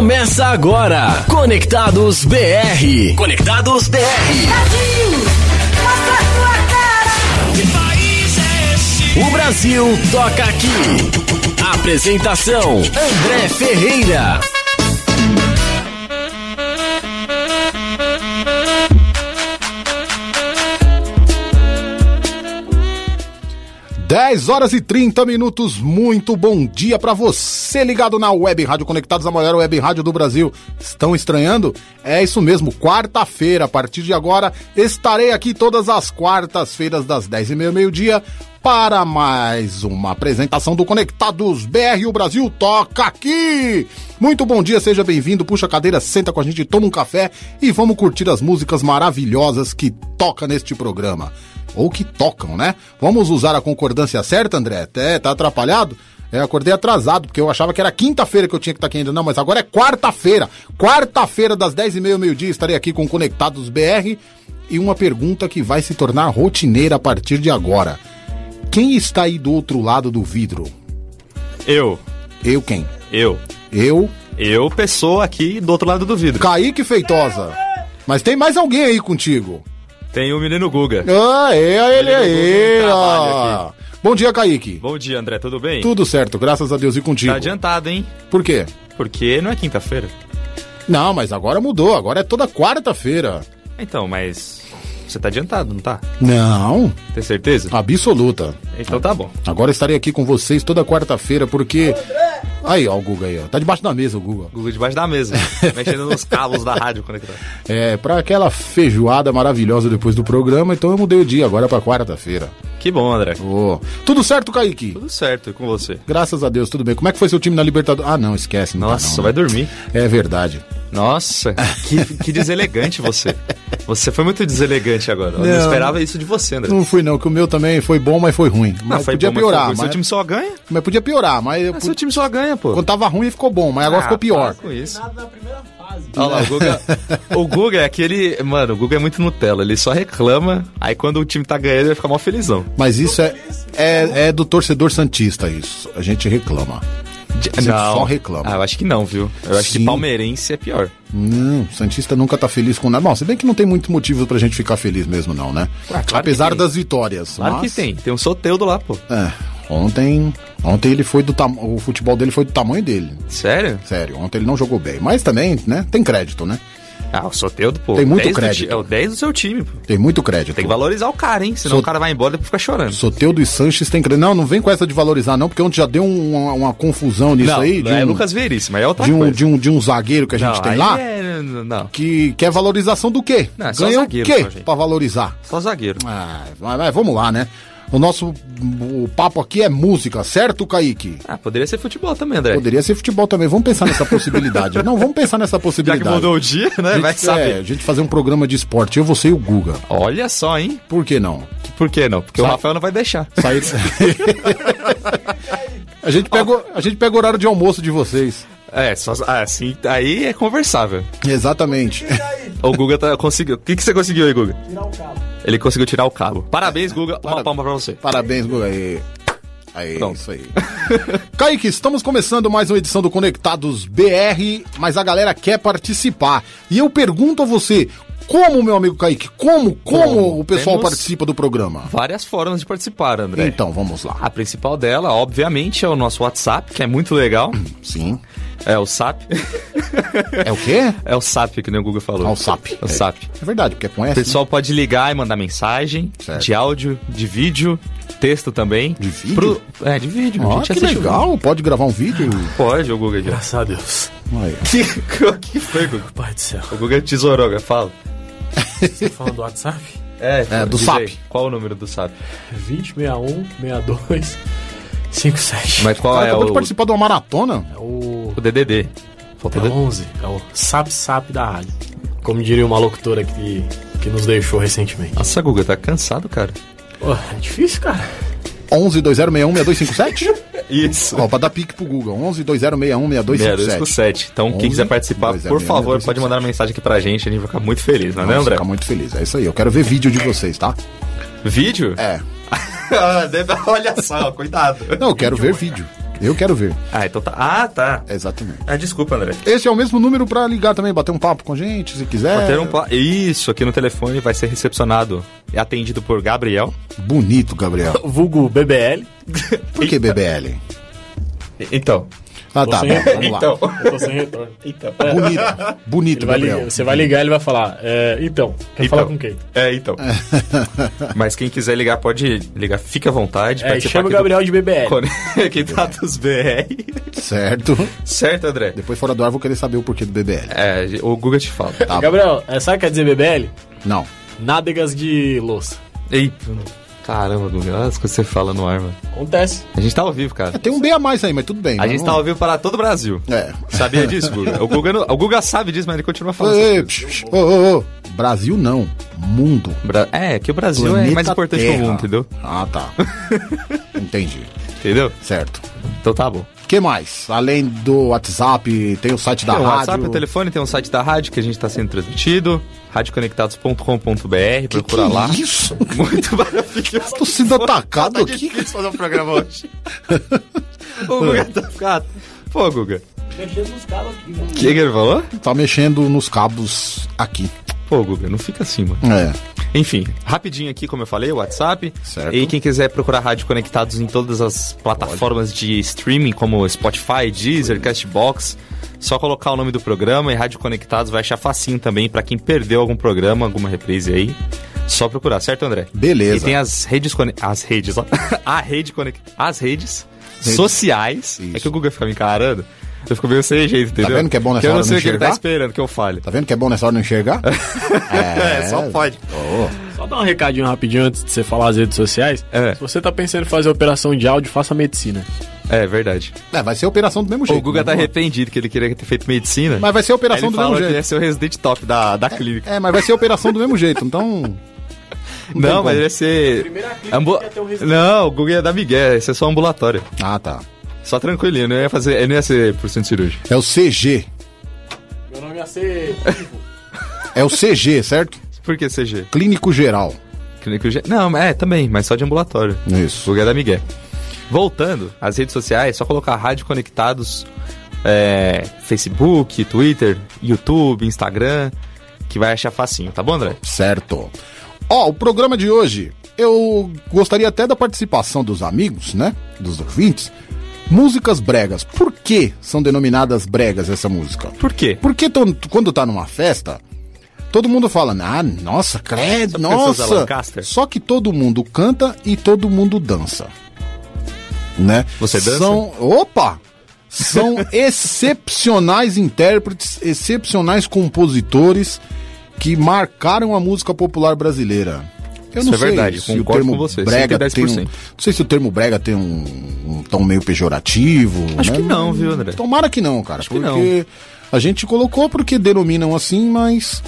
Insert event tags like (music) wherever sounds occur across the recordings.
Começa agora. Conectados BR. Conectados BR. Mostra a cara. Que país é esse? O Brasil toca aqui. Apresentação: André Ferreira. 10 horas e 30 minutos, muito bom dia para você ligado na Web Rádio Conectados, a maior web rádio do Brasil. Estão estranhando? É isso mesmo, quarta-feira, a partir de agora, estarei aqui todas as quartas-feiras das 10 e meia, meio-dia, para mais uma apresentação do Conectados BR, o Brasil toca aqui! Muito bom dia, seja bem-vindo, puxa a cadeira, senta com a gente, toma um café e vamos curtir as músicas maravilhosas que toca neste programa ou que tocam, né? Vamos usar a concordância certa, André? É, tá atrapalhado? É, acordei atrasado, porque eu achava que era quinta-feira que eu tinha que estar aqui ainda. Não, mas agora é quarta-feira. Quarta-feira, das 10h30 ao meio-dia, estarei aqui com Conectados BR. E uma pergunta que vai se tornar rotineira a partir de agora. Quem está aí do outro lado do vidro? Eu. Eu quem? Eu. Eu. Eu, pessoa aqui do outro lado do vidro. Kaique Feitosa. Mas tem mais alguém aí contigo. Tem o menino Guga. Ah, é ele aí. Bom dia, Kaique. Bom dia, André, tudo bem? Tudo certo, graças a Deus e contigo. Tá adiantado, hein? Por quê? Porque não é quinta-feira. Não, mas agora mudou, agora é toda quarta-feira. Então, mas você tá adiantado, não tá? Não, Tem certeza? absoluta. Então tá bom. Agora estarei aqui com vocês toda quarta-feira porque. Aí, ó, o Guga aí, ó. Tá debaixo da mesa o Guga. Guga debaixo da mesa, (laughs) mexendo nos cabos da rádio conectado. É, pra aquela feijoada maravilhosa depois do programa, então eu mudei o dia agora pra quarta-feira. Que bom, André. Ô, Tudo certo, Kaique? Tudo certo e com você. Graças a Deus, tudo bem. Como é que foi seu time na Libertadores? Ah, não, esquece. Não tá Nossa, não, vai né? dormir. É verdade. Nossa, que, que deselegante você. Você foi muito deselegante agora. Eu não, Não. esperava isso de você, André. Não fui não, que o meu também foi bom, mas foi ruim. Não, Mas foi podia bom, mas piorar, ruim. mas, Seu time só ganha? mas podia piorar, mas eu Ah, seu time só ganha, pô. quando tava ruim ficou bom, mas agora Ah, ficou pior. para com isso. Olha lá, o Guga, (laughs) o Guga é aquele. Mano, o Guga é muito Nutella. Ele só reclama, aí quando o time tá ganhando, ele fica mó felizão. Mas isso é, é, é do torcedor santista, isso. A gente reclama. A gente só reclama. Ah, eu acho que não, viu? Eu acho Sim. que palmeirense é pior. Não, Santista nunca tá feliz com nada. Bom, se bem que não tem muito motivo pra gente ficar feliz mesmo, não, né? Ah, claro Apesar das vitórias. Claro mas- que tem. Tem um soteudo lá, pô. É, ontem. Ontem ele foi do tam... O futebol dele foi do tamanho dele. Sério? Sério, ontem ele não jogou bem. Mas também, né? Tem crédito, né? Ah, o soteudo, pô. Tem muito 10 do crédito. é o 10 do seu time, pô. Tem muito crédito. Tem que valorizar o cara, hein? Senão Sot- o cara vai embora e fica chorando. Soteudo e Sanches tem crédito. Não, não vem com essa de valorizar, não, porque ontem já deu um- uma, uma confusão nisso não, aí. não é Lucas Veríssimo, mas é outra de, um, coisa. de, um, de um zagueiro que a gente não, tem lá. É... Não, Que quer valorização do quê? Não, é Ganha o zagueiro quê pra valorizar? só zagueiro. Ah, mas, mas vamos lá, né? O nosso o papo aqui é música, certo, Kaique? Ah, poderia ser futebol também, André. Poderia ser futebol também. Vamos pensar nessa possibilidade. (laughs) Não, vamos pensar nessa Já possibilidade. que mudou o dia, né? gente, Vai é, saber. a gente fazer um programa de esporte. Eu, você e o Guga. Olha só, hein? Por que não? Por que não? Porque o Sabe- Rafael não vai deixar. Sair... (laughs) a, gente pega, o- a gente pega o horário de almoço de vocês. É, só, ah, assim, aí é conversável. Exatamente. (laughs) O Guga tá, conseguiu. O que, que você conseguiu aí, Guga? Tirar o cabo. Ele conseguiu tirar o cabo. Parabéns, Guga. Uma Para- palma pra você. Parabéns, Guga. Aí, aí Pronto. isso aí. (laughs) Kaique, estamos começando mais uma edição do Conectados BR, mas a galera quer participar. E eu pergunto a você, como, meu amigo Kaique, como, como, Como? o pessoal Temos- participa do programa? Várias formas de participar, André. Então, vamos lá. A principal dela, obviamente, é o nosso WhatsApp, que é muito legal. Sim. É o SAP. (laughs) É o quê? É o SAP, que nem o Guga falou. Ah, o SAP. É o SAP. É verdade, porque é com O essa. pessoal pode ligar e mandar mensagem Certo. de áudio, de vídeo, texto também. De vídeo? É, de vídeo. Ó, a gente que o legal. Pode gravar um vídeo? Pode, o Guga. já. Graças a Deus. (laughs) Que, o que foi, Guga? Pai do céu. O Guga tesourou, fala. Você tá falando do WhatsApp? (laughs) É, É, do SAP. aí, Qual o número do SAP? 20, 61, 62, 57. Mas qual Cara, é acabou de o, participar de uma maratona? É o, o DDD? é Faltou o DDD. 11, é o SAP-SAP da rádio. Como diria uma locutora que, que nos deixou recentemente. Nossa, Guga, tá cansado, cara. Pô, é difícil, cara. 11 2061 6257? Isso. Ó, pra dar pique pro Google. 11 2061 6257. 6257. Então, quem 11, quiser participar, 206, por favor, 207. pode mandar uma mensagem aqui pra gente, a gente vai ficar muito feliz, não é, né, André? ficar muito feliz. É isso aí. Eu quero ver vídeo de vocês, tá? Vídeo? É. (laughs) Ah, Olha só, cuidado. Não, eu quero ver vídeo. Eu quero ver. Ah, então tá. Ah, tá. Exatamente. Ah, desculpa, André. Esse é o mesmo número pra ligar também, bater um papo com a gente, se quiser. Bater um pa- Isso, aqui no telefone vai ser recepcionado e atendido por Gabriel. Bonito, Gabriel. (laughs) Vulgo BBL. Por que BBL? Então. Ah, tá, sem- vamos lá. Então. Eu tô sem retorno. Então. (laughs) Bonito, bonito, vai Gabriel. ligar- você vai ligar ele vai falar. é, então, quer Então. falar com quem? É, então. (laughs) Mas quem quiser ligar, pode ligar. Fica à vontade. É, chama o aqui do Gabriel de BBL. Conectados (laughs) BR. Certo. Certo, André? Depois fora do ar vou querer saber o porquê do BBL. É, o Google te fala. Tá. Gabriel, é, sabe o que quer dizer BBL? Não. Nádegas de louça. Eita. Caramba, Google. Olha as coisas que você fala no ar, mano. Acontece. A gente tá ao vivo, cara. Tem um B a mais aí, mas tudo bem. A gente tá ao vivo para todo o Brasil. É. Sabia disso, Guga? O Guga, não- o Guga sabe disso, mas ele continua falando. Ei, psh, ô, ô, ô. Brasil não. Mundo. Bra- É, que o Brasil é Planeta mais importante que Terra. o mundo, entendeu? Ah, tá. (laughs) Entendi. Entendeu? Certo. Então tá bom. O que mais? Além do WhatsApp, tem o site da tem o rádio. WhatsApp, o telefone, tem um site da rádio que a gente tá sendo transmitido. radioconectados.com.br, procura que lá. isso? (laughs) Muito maravilhoso. Tô sendo atacado Tá aqui. difícil fazer um programa hoje. (laughs) o Guga tá ficado. Pô, Guga. Mexendo nos cabos aqui? O que, que ele falou? Tá mexendo nos cabos aqui. Pô, Guga, não fica assim, mano. É. Enfim, rapidinho aqui, como eu falei, o WhatsApp. Certo. E quem quiser procurar Rádio Conectados em todas as plataformas de streaming, como Spotify, Deezer, Castbox, só colocar o nome do programa e Rádio Conectados vai achar facinho também pra quem perdeu algum programa, alguma reprise aí. Só procurar, certo, André? Beleza. E tem as redes as redes, ó. (laughs) a rede conect... as redes, sociais. Isso. É que o Google fica me encarando. Eu fico meio sem jeito, entendeu? vendo que é bom nessa Que eu hora não sei não o que ele tá enxergar? esperando que eu fale. Tá vendo que é bom nessa hora não enxergar? (laughs) É, só pode. Só dar um recadinho rapidinho antes de você falar as redes sociais. É. Se você tá pensando em fazer operação de áudio, faça medicina. É verdade. É, vai ser operação do mesmo jeito. O Guga né? tá arrependido que ele queria ter feito medicina. Mas vai ser operação ele do mesmo jeito. ia ser o resident top da, da clínica. É, mas vai ser operação do mesmo jeito, então. (laughs) Não, tem mas como. ele ia ser. Primeira clínica Ambu... que ia ter um. Não, o Guga ia dar migué, ia ser só ambulatório. Ah, tá. Só tranquilinho, não ia fazer. Ele não ia ser por centro cirúrgico. É o CG. Meu nome ia ser. É o CG, certo? Por que CG? Clínico Geral. Clínico G. Não, é, também, mas só de ambulatório. Isso. Guga ia dar migué. Voltando, as redes sociais, só colocar Rádio Conectados, é, Facebook, Twitter, YouTube, Instagram, que vai achar facinho, tá bom, André? Certo. Ó, o programa de hoje, eu gostaria até da participação dos amigos, né? Dos ouvintes. Músicas bregas. Por que são denominadas bregas essa música? Por quê? Porque quando tá numa festa, todo mundo fala, ah, nossa, credo, nossa. Lancaster? Só que todo mundo canta e todo mundo dança. Né? Você dança? São, opa! São (laughs) excepcionais intérpretes, excepcionais compositores que marcaram a música popular brasileira. Eu Isso não é sei verdade, se o termo com você, brega 110%. tem um, não sei se o termo brega tem um, um tom meio pejorativo. Acho né? que não, viu, André? Tomara que não, cara. que porque a gente colocou porque denominam assim, mas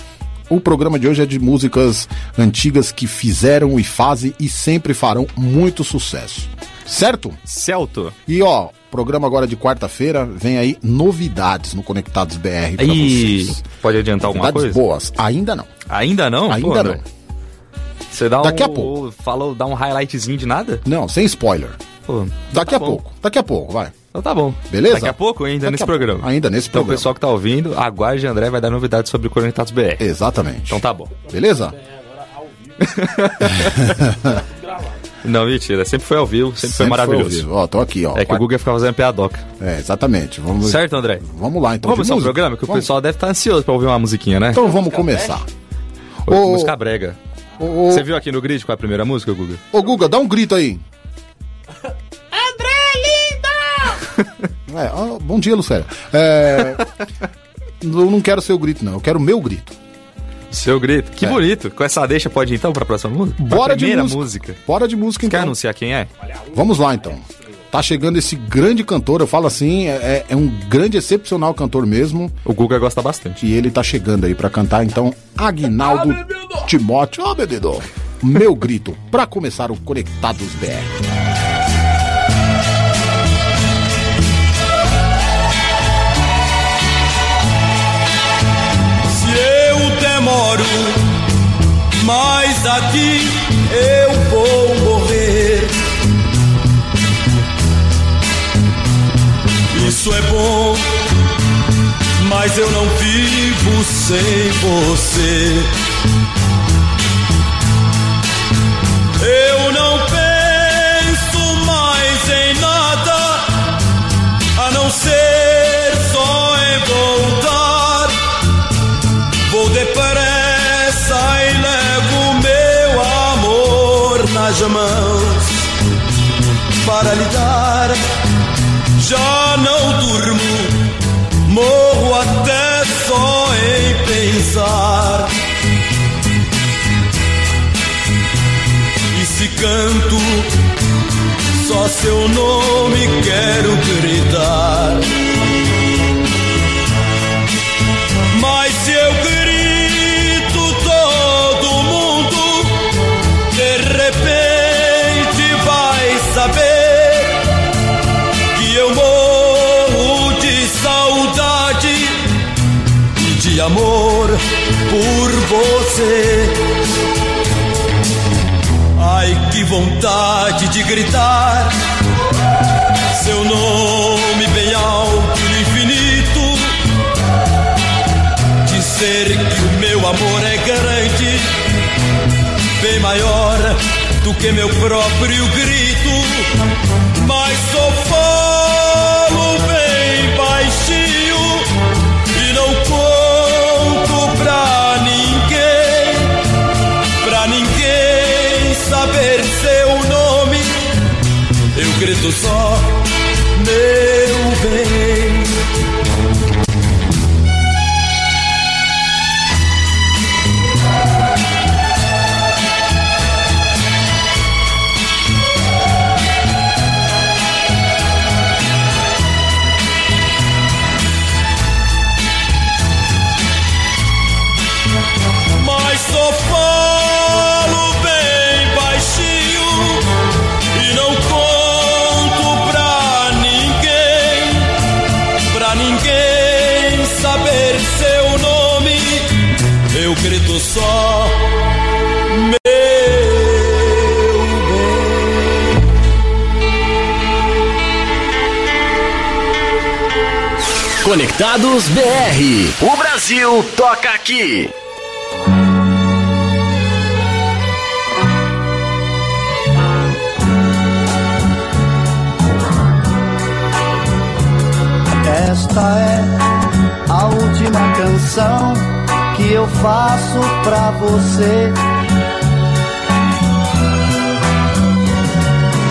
o programa de hoje é de músicas antigas que fizeram e fazem e sempre farão muito sucesso. Certo? Celto. E ó, programa agora de quarta-feira vem aí novidades no Conectados BR pra E vocês. pode adiantar alguma Novidades coisa? boas. Ainda não. Ainda não? Ainda Pô, André. Você dá Daqui um, a pouco. Falou, dá um highlightzinho de nada? Não, sem spoiler. Pô, Daqui tá a bom. pouco. Daqui a pouco, vai. Então tá bom. Beleza? Daqui a pouco ainda Daqui nesse programa. Ainda nesse Então o programa. pessoal que tá ouvindo, aguarde, André vai dar novidades sobre o Conectados BR. Exatamente. Então tá bom. Beleza? (laughs) Não, mentira. Sempre foi ao vivo, sempre, foi Sempre maravilhoso. ao vivo. Ó, tô aqui, ó. é que o Google ia ficar fazendo piadoca. É, exatamente. Vamos, Certo, André? vamos lá, então. Vamos começar o programa, que o Vamos. pessoal deve estar ansioso pra ouvir uma musiquinha, né? Então vamos começar. Ô, música brega. Ô, Você viu aqui no grid qual é a primeira música, Google? ô, Guga, dá um grito aí. (laughs) (laughs) É, ó, bom dia, Lucélia. É, eu não quero seu grito, não. Eu quero o meu grito. Seu grito. Que É. bonito. Com essa deixa pode ir então pra próxima música? Bora de primeira música. música. Bora de música, Quer então. anunciar quem é? Vamos lá, então. Tá chegando esse grande cantor, eu falo assim, é, é um grande, excepcional cantor mesmo. O Guga gosta bastante. E ele tá chegando aí pra cantar, então, Aguinaldo Timóteo. Ó, bebedo. Meu grito, pra começar o Conectados BR. Se eu demoro, mas aqui eu vou morrer. Isso é bom, mas eu não vivo sem você. Eu não penso mais em nada a não ser só em voltar. Vou depressa e levo meu amor nas mãos para lhe dar. Já não durmo, morro até só em pensar. E se canto, só seu nome quero gritar. Amor por você. Ai, que vontade de gritar seu nome bem alto no infinito. Dizer que o meu amor é grande, bem maior do que meu próprio grito. Mas só falo só, meu bem. Conectados BR. O Brasil toca aqui. Esta é a última canção que eu faço pra você.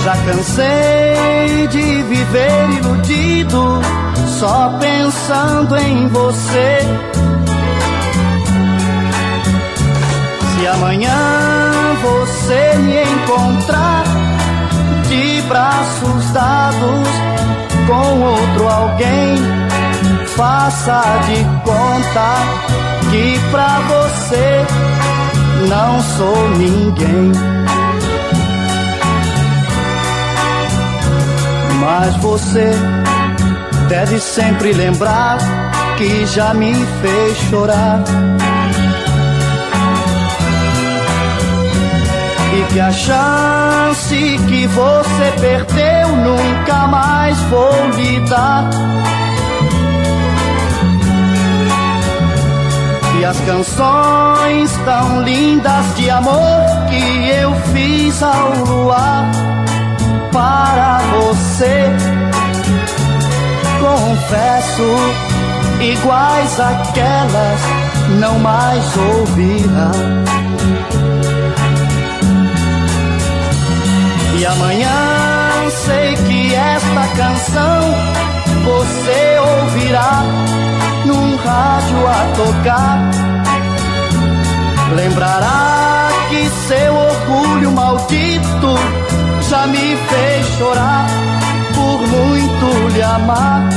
Já cansei de viver iludido, só pensando em você. Se amanhã você me encontrar de braços dados com outro alguém, faça de conta que pra você não sou ninguém. Mas você deve sempre lembrar que já me fez chorar. E que a chance que você perdeu nunca mais vou lhe dar. E as canções tão lindas de amor que eu fiz ao luar para você. Confesso, iguais àquelas não mais ouvirá. E amanhã sei que esta canção você ouvirá num rádio a tocar. Lembrará que seu orgulho maldito já me fez chorar por muito lhe amar.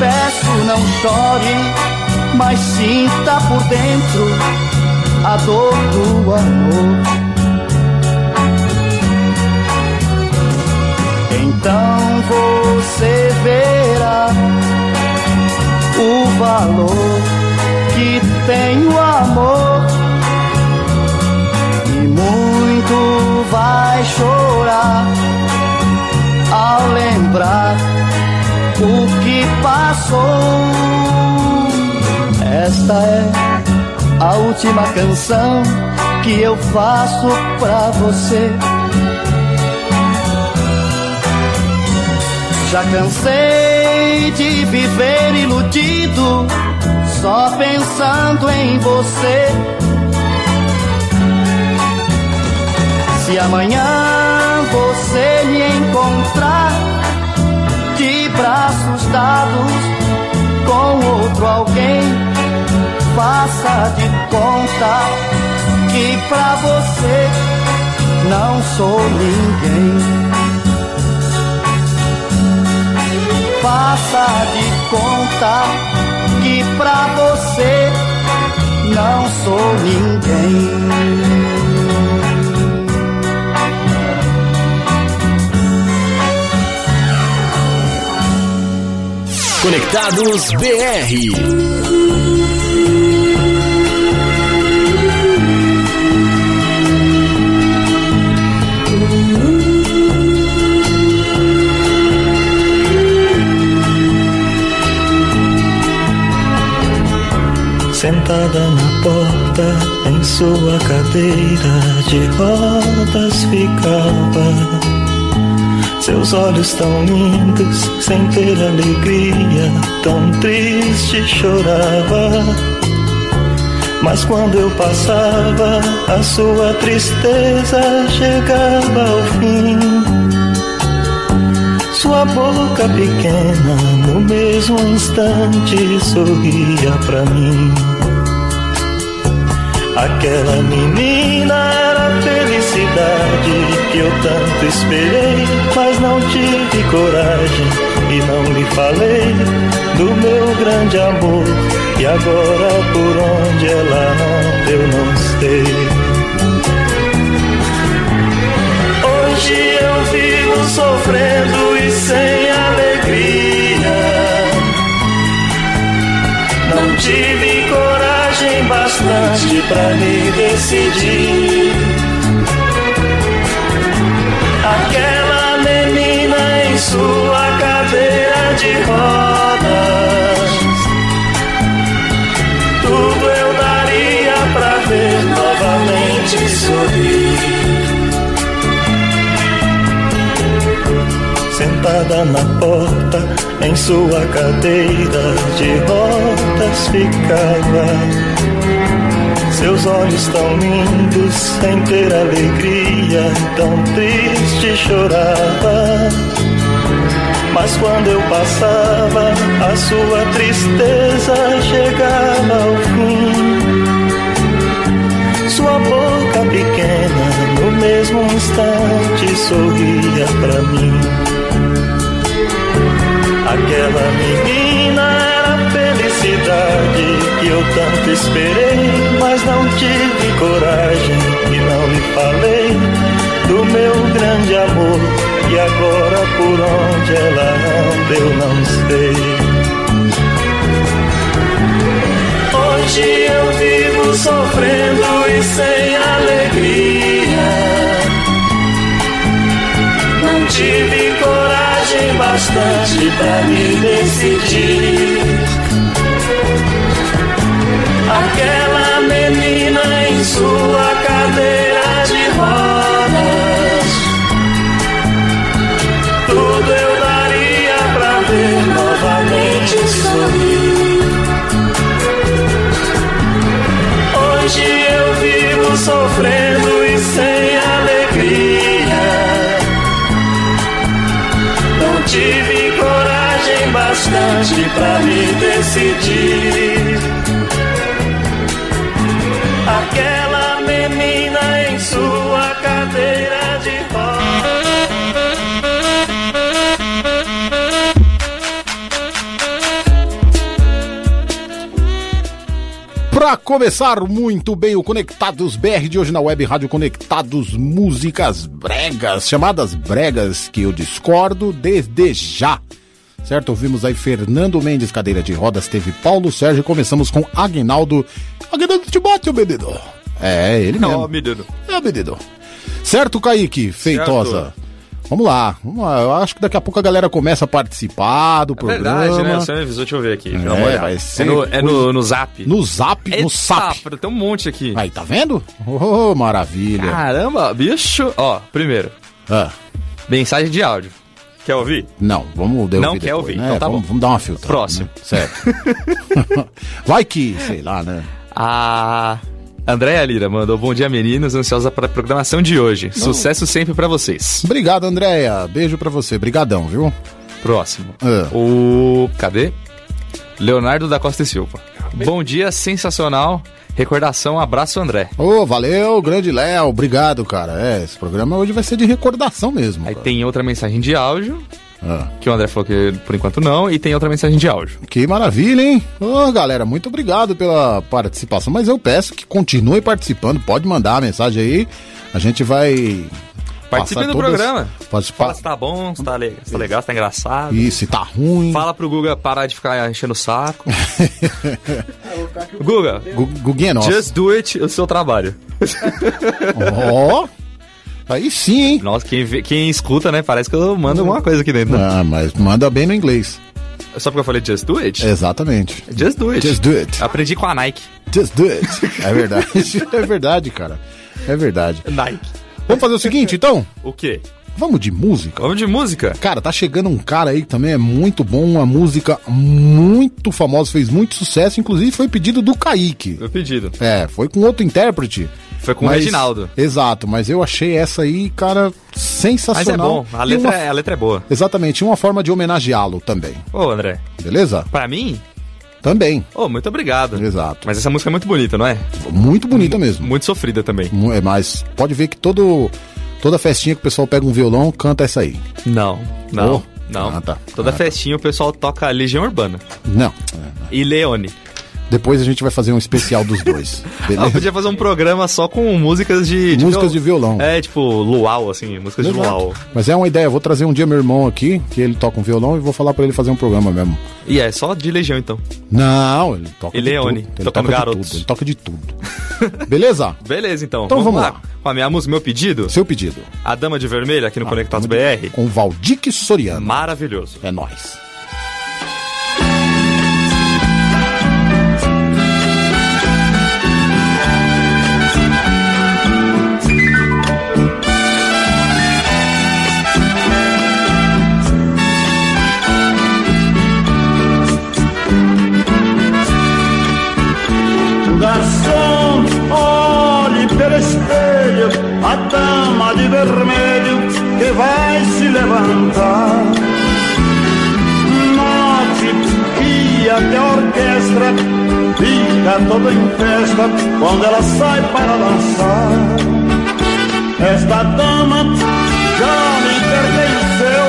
Peço não chore, mas sinta por dentro a dor do amor. Então você verá o valor que tem o amor e muito vai chorar ao lembrar o que passou. Esta é a última canção que eu faço pra você. Já cansei de viver iludido, só pensando em você. Se amanhã você me encontrar de braços dados com outro alguém, faça de conta que pra você não sou ninguém. Faça de conta que pra você não sou ninguém. Conectados BR. Sentada na porta, em sua cadeira de rodas ficava. Seus olhos tão lindos, sem ter alegria, tão triste chorava. Mas quando eu passava, a sua tristeza chegava ao fim. Sua boca pequena, no mesmo instante, sorria pra mim. Aquela menina era felicidade que eu tanto esperei, mas não tive coragem e não lhe falei do meu grande amor. E agora por onde ela anda eu não sei. Hoje eu vivo sofrendo e sem alegria. Não tive coragem bastante pra me decidir. De rodas. Tudo eu daria pra ver novamente sorrir. sentada na porta, em sua cadeira de rodas ficava. Seus olhos tão lindos, sem ter alegria, tão triste chorava. Mas quando eu passava, a sua tristeza chegava ao fim. Sua boca pequena, no mesmo instante, sorria pra mim. Aquela menina era a felicidade que eu tanto esperei, mas não tive coragem e não lhe falei do meu grande amor. E agora por onde ela anda eu não sei. Hoje eu vivo sofrendo e sem alegria. Não tive coragem bastante pra me decidir. Aquela menina em sua cadeira sofrendo e sem alegria. Não tive coragem bastante pra me decidir. Pra começar muito bem o Conectados BR de hoje na web Rádio Conectados Músicas Bregas, chamadas Bregas, que eu discordo desde já. Certo? Ouvimos aí Fernando Mendes, cadeira de rodas, teve Paulo Sérgio começamos com Aguinaldo. Aguinaldo Timóteo, menino. É, ele mesmo. Ó, menino. É, menino. Certo, Kaique Feitosa? Vamos lá, vamos lá. Eu acho que daqui a pouco a galera começa a participar do É programa. verdade, né? Senhor me avisou, deixa eu ver aqui. É, vai ser é, no, é no, no zap. No zap, no Eita, SAP. Tem um monte aqui. Aí, tá vendo? Oh, maravilha. Caramba, bicho. Ó, primeiro, Ah, mensagem de áudio. Quer ouvir? não, vamos devolver Não quer depois, ouvir, né? então tá vamos, bom. vamos dar uma filtrada. Próximo. né? Certo. (laughs) Vai que, sei lá, né? A Andréia Lira mandou bom dia, meninos. Ansiosa para a programação de hoje. Sucesso sempre pra vocês. Obrigado, Andréia. Beijo pra você. Brigadão, viu? Próximo. Ah. O. Cadê? Leonardo da Costa e Silva. Bom dia, sensacional. Recordação, abraço, André. Ô, valeu, grande Léo. Obrigado, cara. É, esse programa hoje vai ser de recordação mesmo. Aí cara. tem outra mensagem de áudio, Ah, que o André falou que por enquanto não, e tem outra mensagem de áudio. que maravilha, hein? Ô, galera, muito obrigado pela participação. Mas eu peço que continue participando. Pode mandar a mensagem aí. A gente vai. Participe do todas- programa. Participar. Fala se tá bom, se tá, le- se tá legal, se tá engraçado. E se tá ruim. Fala pro Guga parar de ficar enchendo o saco. (laughs) Guga, Gu- Guguinha é nosso. just do it, o seu trabalho. Ó. (laughs) Aí sim, hein? Nossa, quem, vê- quem escuta, né? Parece que eu mando alguma coisa aqui dentro. né? Ah, mas manda bem no inglês. Só porque eu falei just do it? Exatamente. Just do it. Just do it. Aprendi com a Nike. Just do it. É verdade. (laughs) É verdade, cara. É verdade. Nike. Vamos fazer o seguinte, então? O quê? Vamos de música? Vamos de música? Cara, tá chegando um cara aí que também é muito bom, uma música muito famosa, fez muito sucesso, inclusive foi pedido do Kaique. Meu pedido. É, foi com outro intérprete. Foi com o Reginaldo. Exato, mas eu achei essa aí, cara, Mas é sensacional. bom, a letra, uma- é, a letra é boa. Exatamente, uma forma de homenageá-lo também. Ô, André, Beleza? pra mim, Também. ô, muito obrigado. Exato. Mas essa música é muito bonita, não é? Muito bonita mesmo. Muito sofrida também. É, Mas pode ver que todo, toda festinha que o pessoal pega um violão, canta essa aí. Não, não, Oh. não. Ah, tá. Toda Ah, tá. festinha o pessoal toca Legião Urbana. Não. E Leone. Depois a gente vai fazer um especial dos dois. (laughs) Ah, Beleza? podia fazer um programa só com músicas de... Músicas de violão. É, tipo, luau, assim, músicas de luau. Exato. Mas é uma ideia, eu vou trazer um dia meu irmão aqui, que ele toca um violão, e vou falar pra ele fazer um programa mesmo. E é só de Legião, então. Não, ele toca E de Leone, tudo. Ele tocando toca garotos. de tudo. Ele toca de tudo. Beleza? (laughs) Beleza, então. Então vamos lá. Com a minha música, meu pedido, Seu pedido. A Dama de Vermelho, aqui no Conectados BR. Com o Valdir Soriano. Maravilhoso. É nóis. Espelho a dama de vermelho que vai se levantar. Note que até a orquestra fica toda em festa quando ela sai para dançar. Esta dama já me pertenceu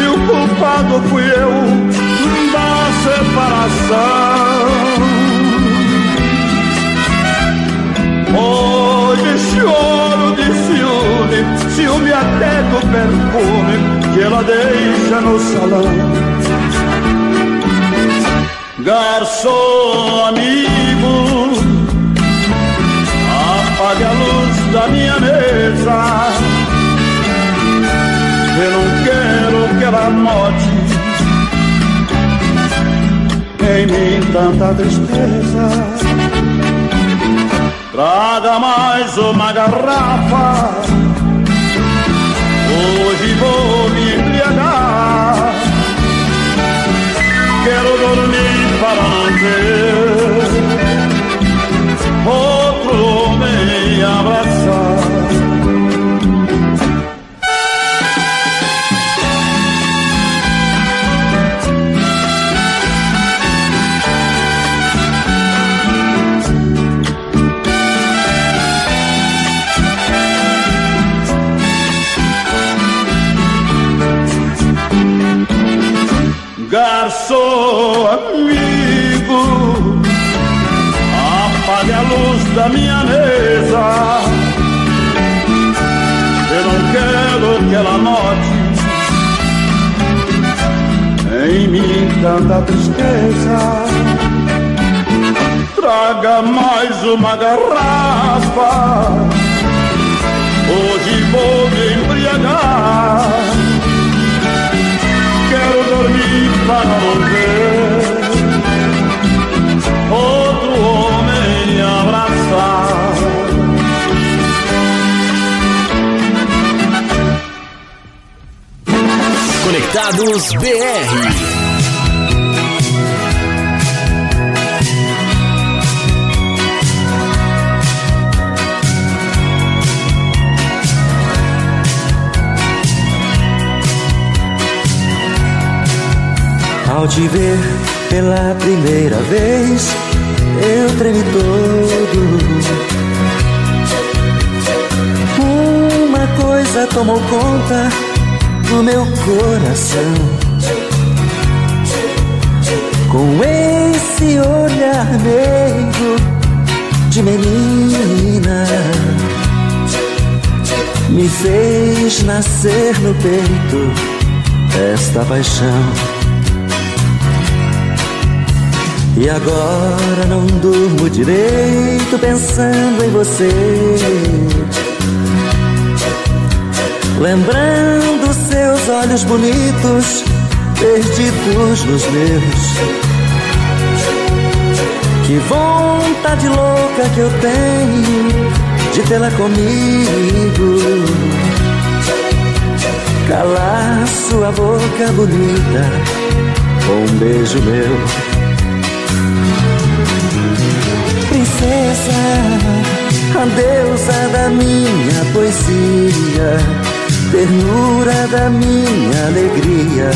e o culpado fui eu da separação. Hoje choro de ciúme, ciúme até do perfume que ela deixa no salão. Garçom amigo, apague a luz da minha mesa. Eu não quero que ela note em mim tanta tristeza. Traga mais uma garrafa. Hoje vou me embriagar. Quero dormir para não ver outro homem abraçar. tanta tristeza. Traga mais uma garrafa, hoje vou me embriagar. Quero dormir para não ver outro homem abraçar. Conectados BR. Ao te ver pela primeira vez, eu tremi todo. Uma coisa tomou conta do meu coração. Com esse olhar meio de menina, me fez nascer no peito esta paixão. E agora não durmo direito pensando em você. Lembrando seus olhos bonitos, perdidos nos meus. Que vontade louca que eu tenho de tê-la comigo. Calar sua boca bonita com um beijo meu. Princesa, a deusa da minha poesia, ternura da minha alegria.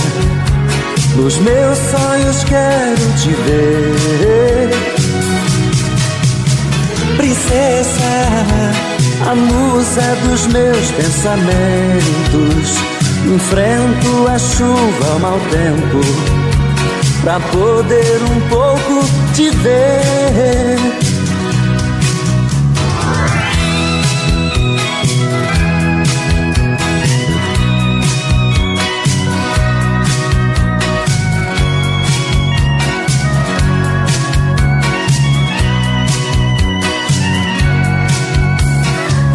Nos meus sonhos quero te ver. Princesa, a musa dos meus pensamentos. Enfrento a chuva ao mau tempo pra poder um pouco te ver.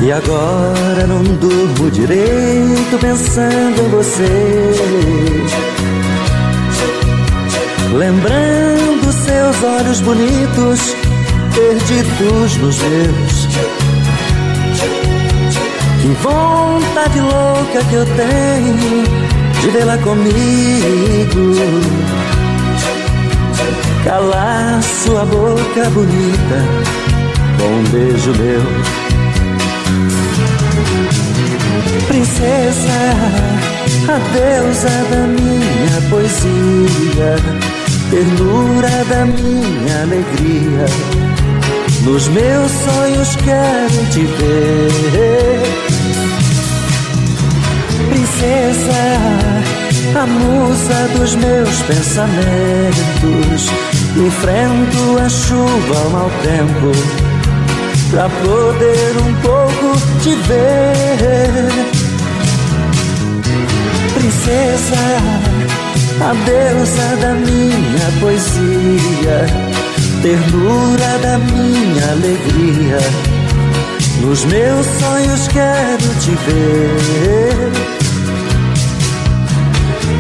E agora não durmo direito pensando em você. Lembrando seus olhos bonitos, perdidos nos meus. Que vontade louca que eu tenho de vê-la comigo. Calar sua boca bonita com um beijo meu. Princesa, a deusa da minha poesia, ternura da minha alegria. Nos meus sonhos quero te ver. Princesa, a musa dos meus pensamentos. Enfrento a chuva ao mau tempo pra poder um pouco te ver. Princesa, a deusa da minha poesia, ternura da minha alegria. Nos meus sonhos quero te ver.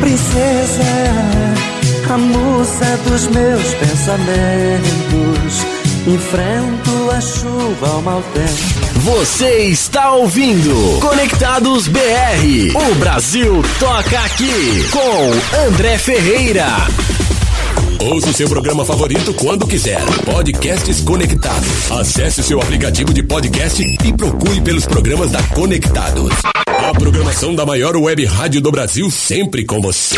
Princesa, a musa dos meus pensamentos. Enfrento a chuva ao mau tempo. Você está ouvindo Conectados BR. O Brasil toca aqui com André Ferreira. Ouça o seu programa favorito quando quiser. Podcasts Conectados. Acesse o seu aplicativo de podcast e procure pelos programas da Conectados. A programação da maior web rádio do Brasil sempre com você.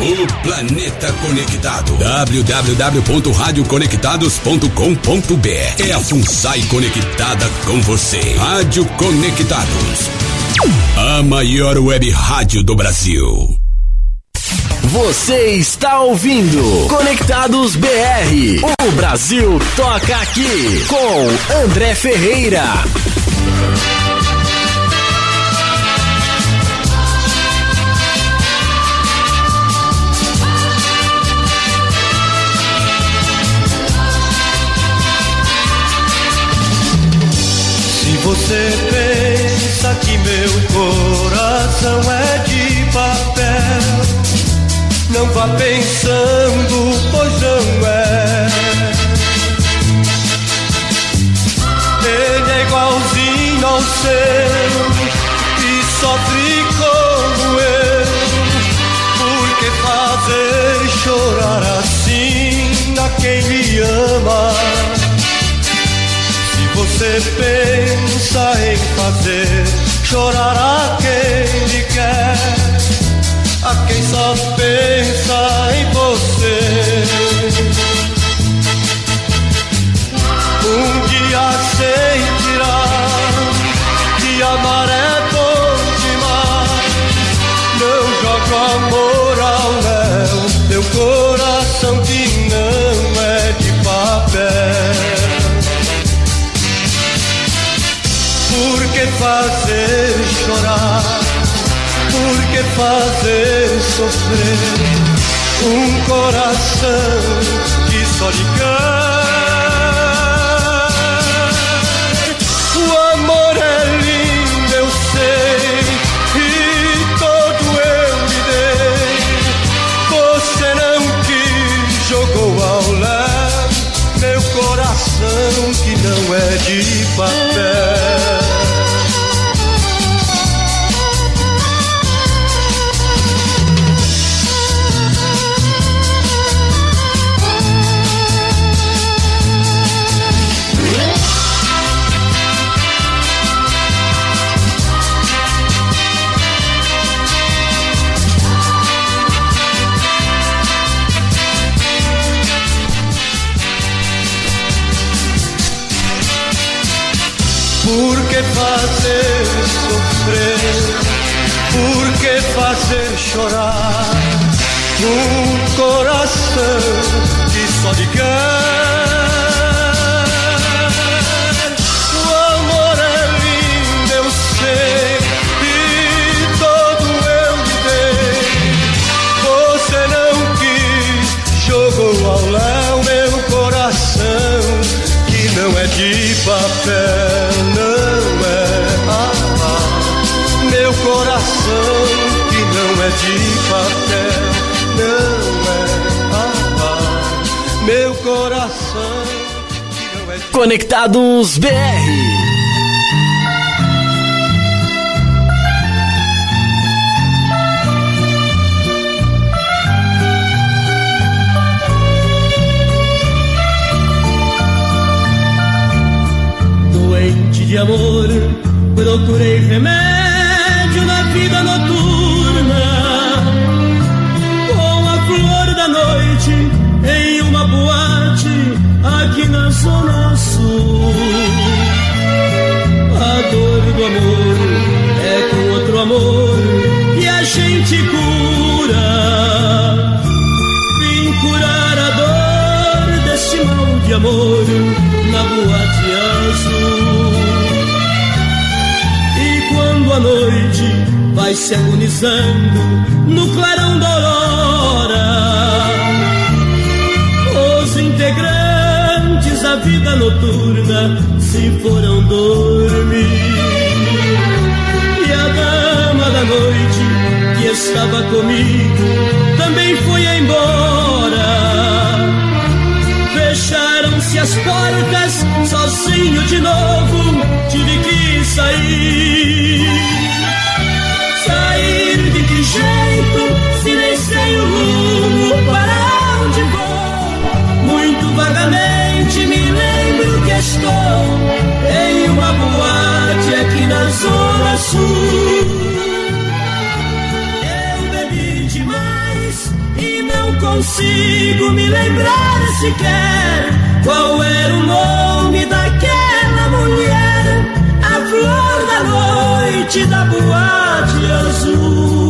O planeta conectado. www.radioconectados.com.br É a FUNSAI conectada com você. Rádio Conectados. A maior web rádio do Brasil. Você está ouvindo Conectados BR. O Brasil toca aqui com André Ferreira. Que meu coração é de papel, não vá pensando, pois não é. Ele é igualzinho ao seu e sofre como eu. Por que fazer chorar assim a quem me ama? Se você pensa em fazer chorar a quem lhe quer, fazer sofrer um coração que só lhe quer? Que Conectados BR. Doente de amor, procurei remédio na vida noturna. Com a flor da noite em uma boate aqui na Zona dor do amor é com outro amor que a gente cura. Vim curar a dor deste mal de amor na boate azul. E quando a noite vai se agonizando no clarão da aurora, os integrantes da vida noturna se foram dormir. Estava comigo também foi embora. Fecharam-se as portas, sozinho de novo, tive que sair. Sair de que jeito, se nem sei o rumo para onde vou? Muito vagamente me lembro que estou em uma boate aqui na Zona Sul. Consigo me lembrar sequer qual era o nome daquela mulher, a flor da noite da boate azul.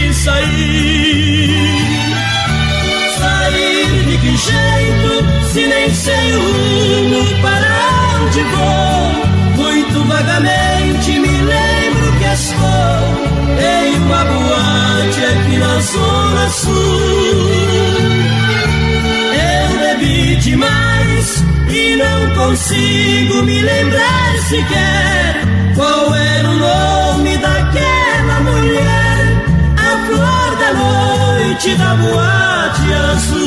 sair. Sair de que jeito, se nem sei o rumo para onde vou? Muito vagamente me lembro que estou em uma boate aqui na Zona Sul. Eu bebi demais e não consigo me lembrar sequer qual era o nome noite da boate azul.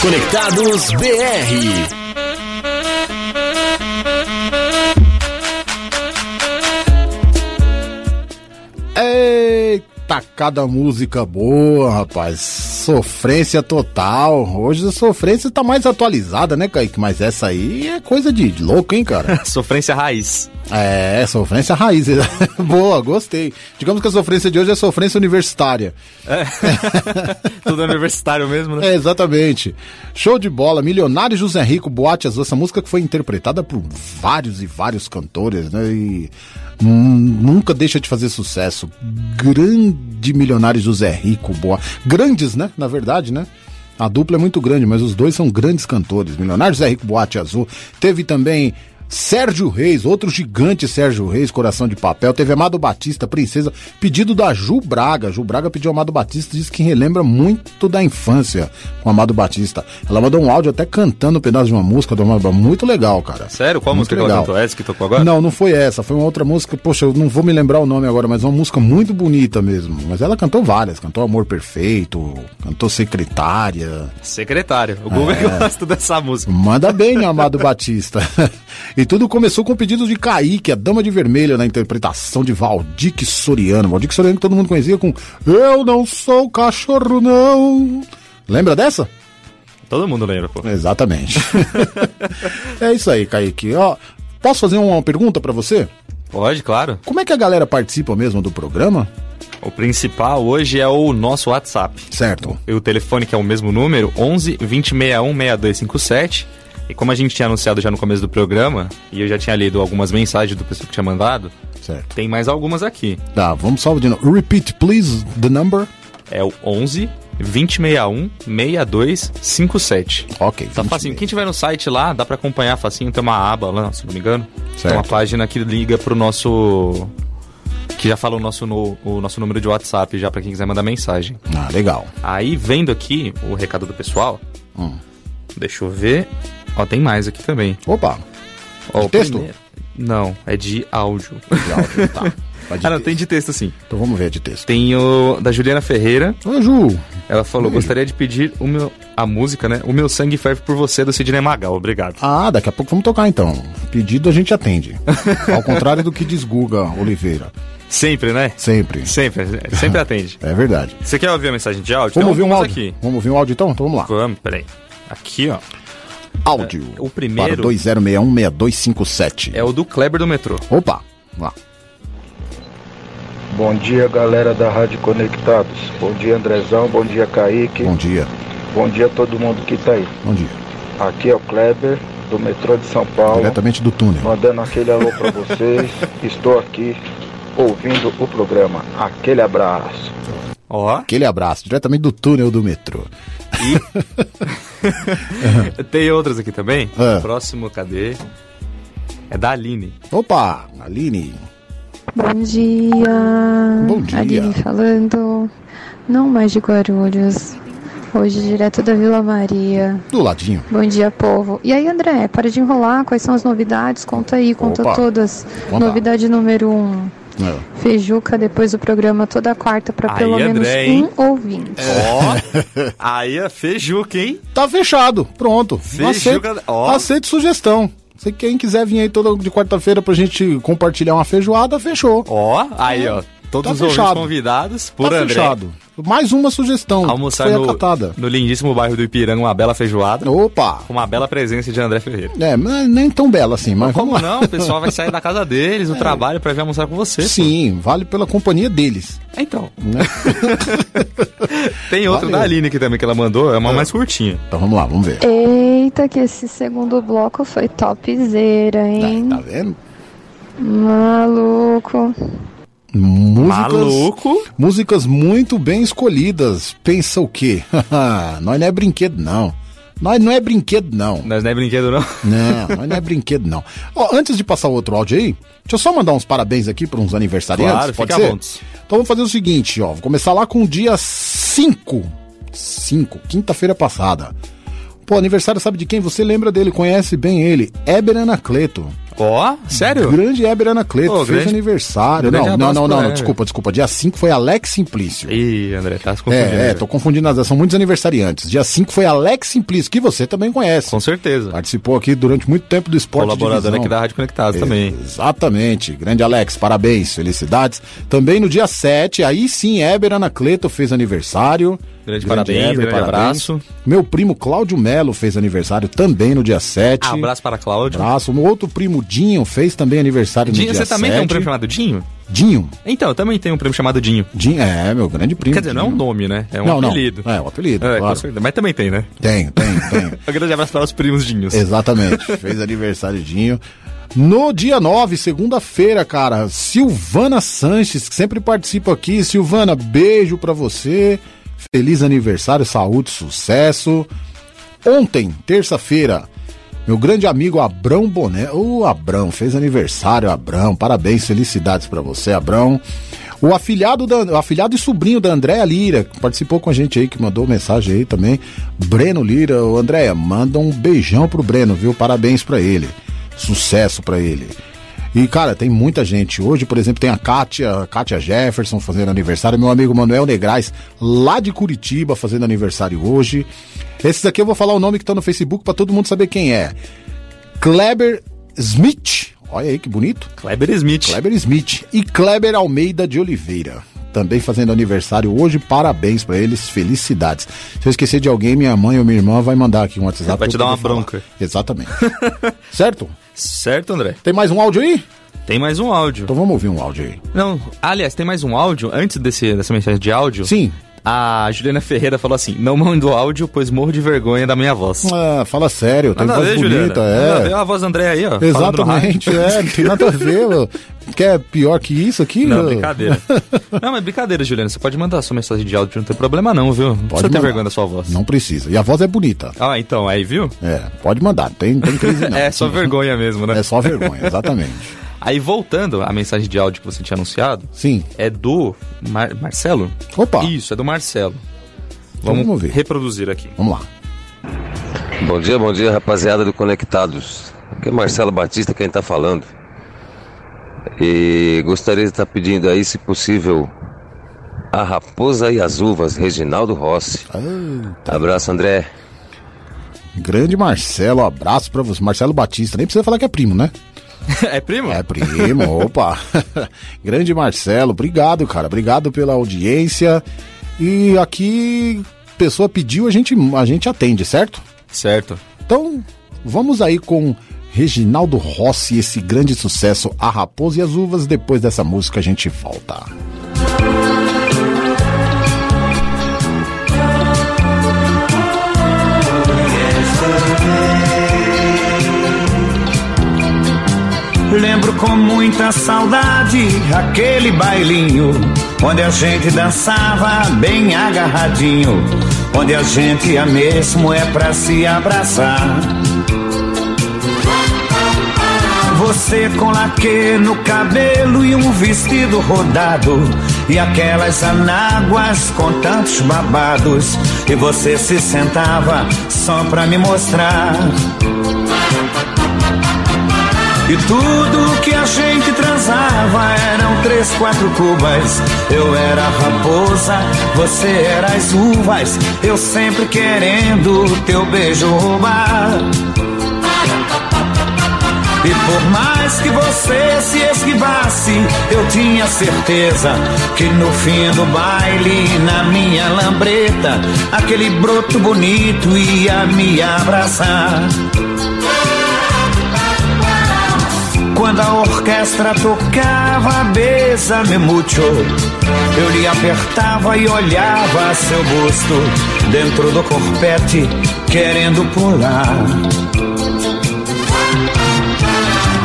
Conectados BR. Eita, cada música boa, rapaz. Sofrência total. Hoje a sofrência tá mais atualizada, né, Kaique? Mas essa aí é coisa de louco, hein, cara? (laughs) Sofrência raiz. É, sofrência raiz. (laughs) boa, gostei. Digamos que a sofrência de hoje é sofrência universitária. É. (laughs) Tudo universitário mesmo, né? É, exatamente. Show de bola. Milionário José Rico, Boate Azul. Essa música que foi interpretada por vários e vários cantores, né? E nunca deixa de fazer sucesso. Grande Milionário José Rico, boa. Grandes, né? Na verdade, né? A dupla é muito grande, mas os dois são grandes cantores. Milionário José Rico, Boate Azul. Teve também Sérgio Reis, outro gigante Sérgio Reis, Coração de Papel. Teve Amado Batista, Princesa. Pedido da Ju Braga. Ju Braga pediu Amado Batista, diz que relembra muito da infância com Amado Batista. Ela mandou um áudio até cantando um pedaço de uma música do Amado. Muito legal, cara. Sério? Qual Muito música que legal. ela cantou? Essa que tocou agora? Não, não foi essa. Foi uma outra música. Poxa, eu não vou me lembrar o nome agora, mas é uma música muito bonita mesmo. Mas ela cantou várias. Cantou Amor Perfeito, cantou Secretária. Secretário. O Google É. (laughs) gosta dessa música. Manda bem, Amado Batista. (laughs) e tudo começou com o pedido de Kaique, a Dama de Vermelho, na interpretação de Valdique Soriano. Valdique Soriano que todo mundo conhecia com Eu não sou cachorro, não. Lembra dessa? Todo mundo lembra, pô. Exatamente. (laughs) é isso aí, Kaique. Ó, posso fazer uma pergunta pra você? Pode, claro. Como é que a galera participa mesmo do programa? O principal hoje é o nosso WhatsApp. Certo. E o telefone que é o mesmo número, 11 2061 6257. E como a gente tinha anunciado já no começo do programa, e eu já tinha lido algumas mensagens do pessoal que tinha mandado, Certo. tem mais algumas aqui. Tá, vamos só de novo. Repeat, please, the number. É o 11 2061 6257. Ok. Tá facinho. Quem tiver no site lá, dá pra acompanhar facinho. Tem uma aba lá, se não me engano. Certo. Tem uma página que liga pro nosso. Que já fala o nosso, no- o nosso número de WhatsApp já pra quem quiser mandar mensagem. Ah, legal. Aí, vendo aqui o recado do pessoal, Hum. deixa eu ver. Ó, tem mais aqui também. Opa. Ó, De texto? primeiro- Não, é de áudio. De áudio, tá. (laughs) De ah, não, tem de texto sim. Então vamos ver de texto. Tem o da Juliana Ferreira. Ô, Ju. Ela falou: Oi, gostaria de pedir o meu, a música, né? O meu sangue ferve por você do Sidney Magal. Obrigado. Ah, daqui a pouco vamos tocar então. Pedido a gente atende. (laughs) Ao contrário do que diz Guga Oliveira. Sempre, né? Sempre. Sempre, sempre atende. (laughs) É verdade. Você quer ouvir a mensagem de áudio? Vamos Tem ouvir um áudio? aqui. Vamos ouvir um áudio então? Então vamos lá. Vamos, peraí. Aqui, ó. Áudio. É, o primeiro- Para 2061-6257. É o do Kleber do metrô. Opa, vamos lá. Bom dia, galera da Rádio Conectados. Bom dia, Andrezão. Bom dia, Kaique. Bom dia. Bom dia a todo mundo que tá aí. Bom dia. Aqui é o Kleber, do metrô de São Paulo. Diretamente do túnel. Mandando aquele alô pra vocês. (laughs) Estou aqui ouvindo o programa. Aquele abraço. Ó. Aquele abraço, diretamente do túnel do metrô. (laughs) Tem outras aqui também? É. Próximo, cadê? É da Aline. Opa, Aline. Bom dia. Bom dia. Aline falando. Não mais de Guarulhos. Hoje direto da Vila Maria. Do ladinho. Bom dia, povo. E aí, André, para de enrolar. Quais são as novidades? Conta aí, conta Opa. todas. Conta. Novidade número um. É. Feijuca depois do programa toda quarta para pelo menos André, hein? um ouvinte. Ó. Aí é Feijuca, hein? Tá fechado, pronto. Feijuca- Aceito, ó. aceito sugestão. Se quem quiser vir aí toda de quarta-feira pra gente compartilhar uma feijoada, fechou. Ó, aí, ó. Todos Tá os fechado. convidados por tá André. fechado. Mais uma sugestão. Almoçar Foi no, acatada. no lindíssimo bairro do Ipiranga, uma bela feijoada. Opa! Com uma bela presença de André Ferreira. É, mas nem tão bela assim, mas Como vamos lá. não? O pessoal vai sair da casa deles, do (laughs) trabalho, pra vir almoçar com você. pô. Sim, vale pela companhia deles. Então. Né? (laughs) Tem outra Valeu. da Aline aqui também que ela mandou, é uma mais curtinha. Então vamos lá, vamos ver. Eita, que esse segundo bloco foi topzera, hein? Tá vendo? Maluco. Músicas, Maluco. Músicas muito bem escolhidas. Pensa o quê? (laughs) Nós não é brinquedo, não. Nós não é brinquedo, não. Nós não é brinquedo, não? Não, nós não é brinquedo, não. (laughs) Ó, antes de passar o outro áudio aí, deixa eu só mandar uns parabéns aqui para uns aniversariantes. Claro, pode ser? Então vamos fazer o seguinte, ó. Vou começar lá com o dia 5. 5, quinta-feira passada. Pô, aniversário sabe de quem? Você lembra dele, conhece bem ele. Éber Anacleto. Ó, sério? Grande Éber Anacleto, Pô, fez grande- aniversário. grande Não, não, não, não, desculpa, desculpa. Dia 5 foi Alex Simplício. Ih, André, tá se confundindo. É, é, tô confundindo as são muitos aniversariantes. Dia 5 foi Alex Simplício, que você também conhece. Com certeza. Participou aqui durante muito tempo do esporte Colaborador aqui da Rádio Conectados também. Exatamente. Grande Alex, parabéns, felicidades. Também no dia 7, aí sim, Éber Anacleto fez aniversário. Grande parabéns, grande abraço. Meu primo Cláudio Melo fez aniversário também no dia 7. Abraço para Cláudio. Abraço. O outro primo Dinho fez também aniversário Dinho, no dia você também 7. tem um prêmio chamado Dinho? Dinho. Então, eu também tenho um prêmio chamado Dinho. Dinho, é, meu grande primo. Quer dizer, não é um Dinho. nome, né? É um Não, não. apelido. É, um apelido, É, claro. Mas também tem, né? Tem, tem, tem. (laughs) Um grande abraço para os primos Dinhos. Exatamente. (laughs) Fez aniversário Dinho. No dia 9, segunda-feira, cara, Silvana Sanches, que sempre participa aqui. Silvana, beijo pra você. Feliz aniversário, saúde, sucesso. Ontem, terça-feira, meu grande amigo Abrão Boné. Ô, Abrão, fez aniversário, Abrão. Parabéns, felicidades pra você, Abrão. O afilhado, da, o afilhado e sobrinho da Andréa Lira, que participou com a gente aí, que mandou mensagem aí também. Breno Lira, o Andréa, manda um beijão pro Breno, viu? Parabéns pra ele. Sucesso pra ele. E, cara, tem muita gente. Hoje, por exemplo, tem a Kátia, Kátia Jefferson fazendo aniversário. Meu amigo Manuel Negrais, lá de Curitiba, fazendo aniversário hoje. Esses aqui eu vou falar o nome que tá no Facebook pra todo mundo saber quem é. Kleber Smith. Olha aí que bonito. Kleber Smith. Kleber Smith. E Kleber Almeida de Oliveira. Também fazendo aniversário hoje. Parabéns pra eles. Felicidades. Se eu esquecer de alguém, minha mãe ou minha irmã vai mandar aqui um WhatsApp. Vai te dar uma falar. bronca. Exatamente. (laughs) certo? Certo, André? Tem mais um áudio aí? Tem mais um áudio. Então vamos ouvir um áudio aí. Não, aliás, tem mais um áudio. Antes desse, dessa mensagem de áudio. Sim. A Juliana Ferreira falou assim: Não mando áudio, pois morro de vergonha da minha voz. Ah, fala sério, tem Nada voz ver, Juliana. bonita, Nada a ver é. a voz da André aí, ó. Exatamente, é, não tem nada a ver. Quer pior que isso aqui? Não, meu? brincadeira. (laughs) não, mas brincadeira, Juliana. Você pode mandar sua mensagem de áudio, não tem problema não, viu? Não precisa ter vergonha da sua voz. Não precisa. E a voz é bonita. Ah, então, aí, viu? É, pode mandar, tem, tem crise (laughs) não. É só vergonha mesmo, né? É só vergonha, exatamente. Aí, voltando à mensagem de áudio que você tinha anunciado. Sim. É do Mar- Marcelo? Opa. Isso, é do Marcelo. Vamos, vamos ver. reproduzir aqui. Vamos lá. Bom dia, bom dia, rapaziada do Conectados. Aqui é Marcelo Batista quem tá falando. E gostaria de estar pedindo aí, se possível, a Raposa e as Uvas, Reginaldo Rossi. Abraço, André. Grande Marcelo, abraço pra você. Marcelo Batista, nem precisa falar que é primo, né? (laughs) é primo? É primo, (laughs) opa. (laughs) Grande Marcelo, obrigado, cara. Obrigado pela audiência. E aqui, pessoa pediu, a gente, a gente atende, certo? Certo. Então, Vamos aí com Reginaldo Rossi, esse grande sucesso, A Raposa e as Uvas. Depois dessa música a gente volta. Lembro com muita saudade aquele bailinho onde a gente dançava bem agarradinho, onde a gente ia mesmo é pra se abraçar. Você com laque no cabelo e um vestido rodado. E aquelas anáguas com tantos babados. E você se sentava só pra me mostrar. E tudo que a gente transava eram três, quatro cubas. Eu era a raposa, você era as uvas. Eu sempre querendo teu beijo roubar. E por mais que você se esquivasse, eu tinha certeza que no fim do baile, na minha lambreta, aquele broto bonito ia me abraçar. Quando a orquestra tocava Besa-me mucho, eu lhe apertava e olhava seu busto dentro do corpete, querendo pular.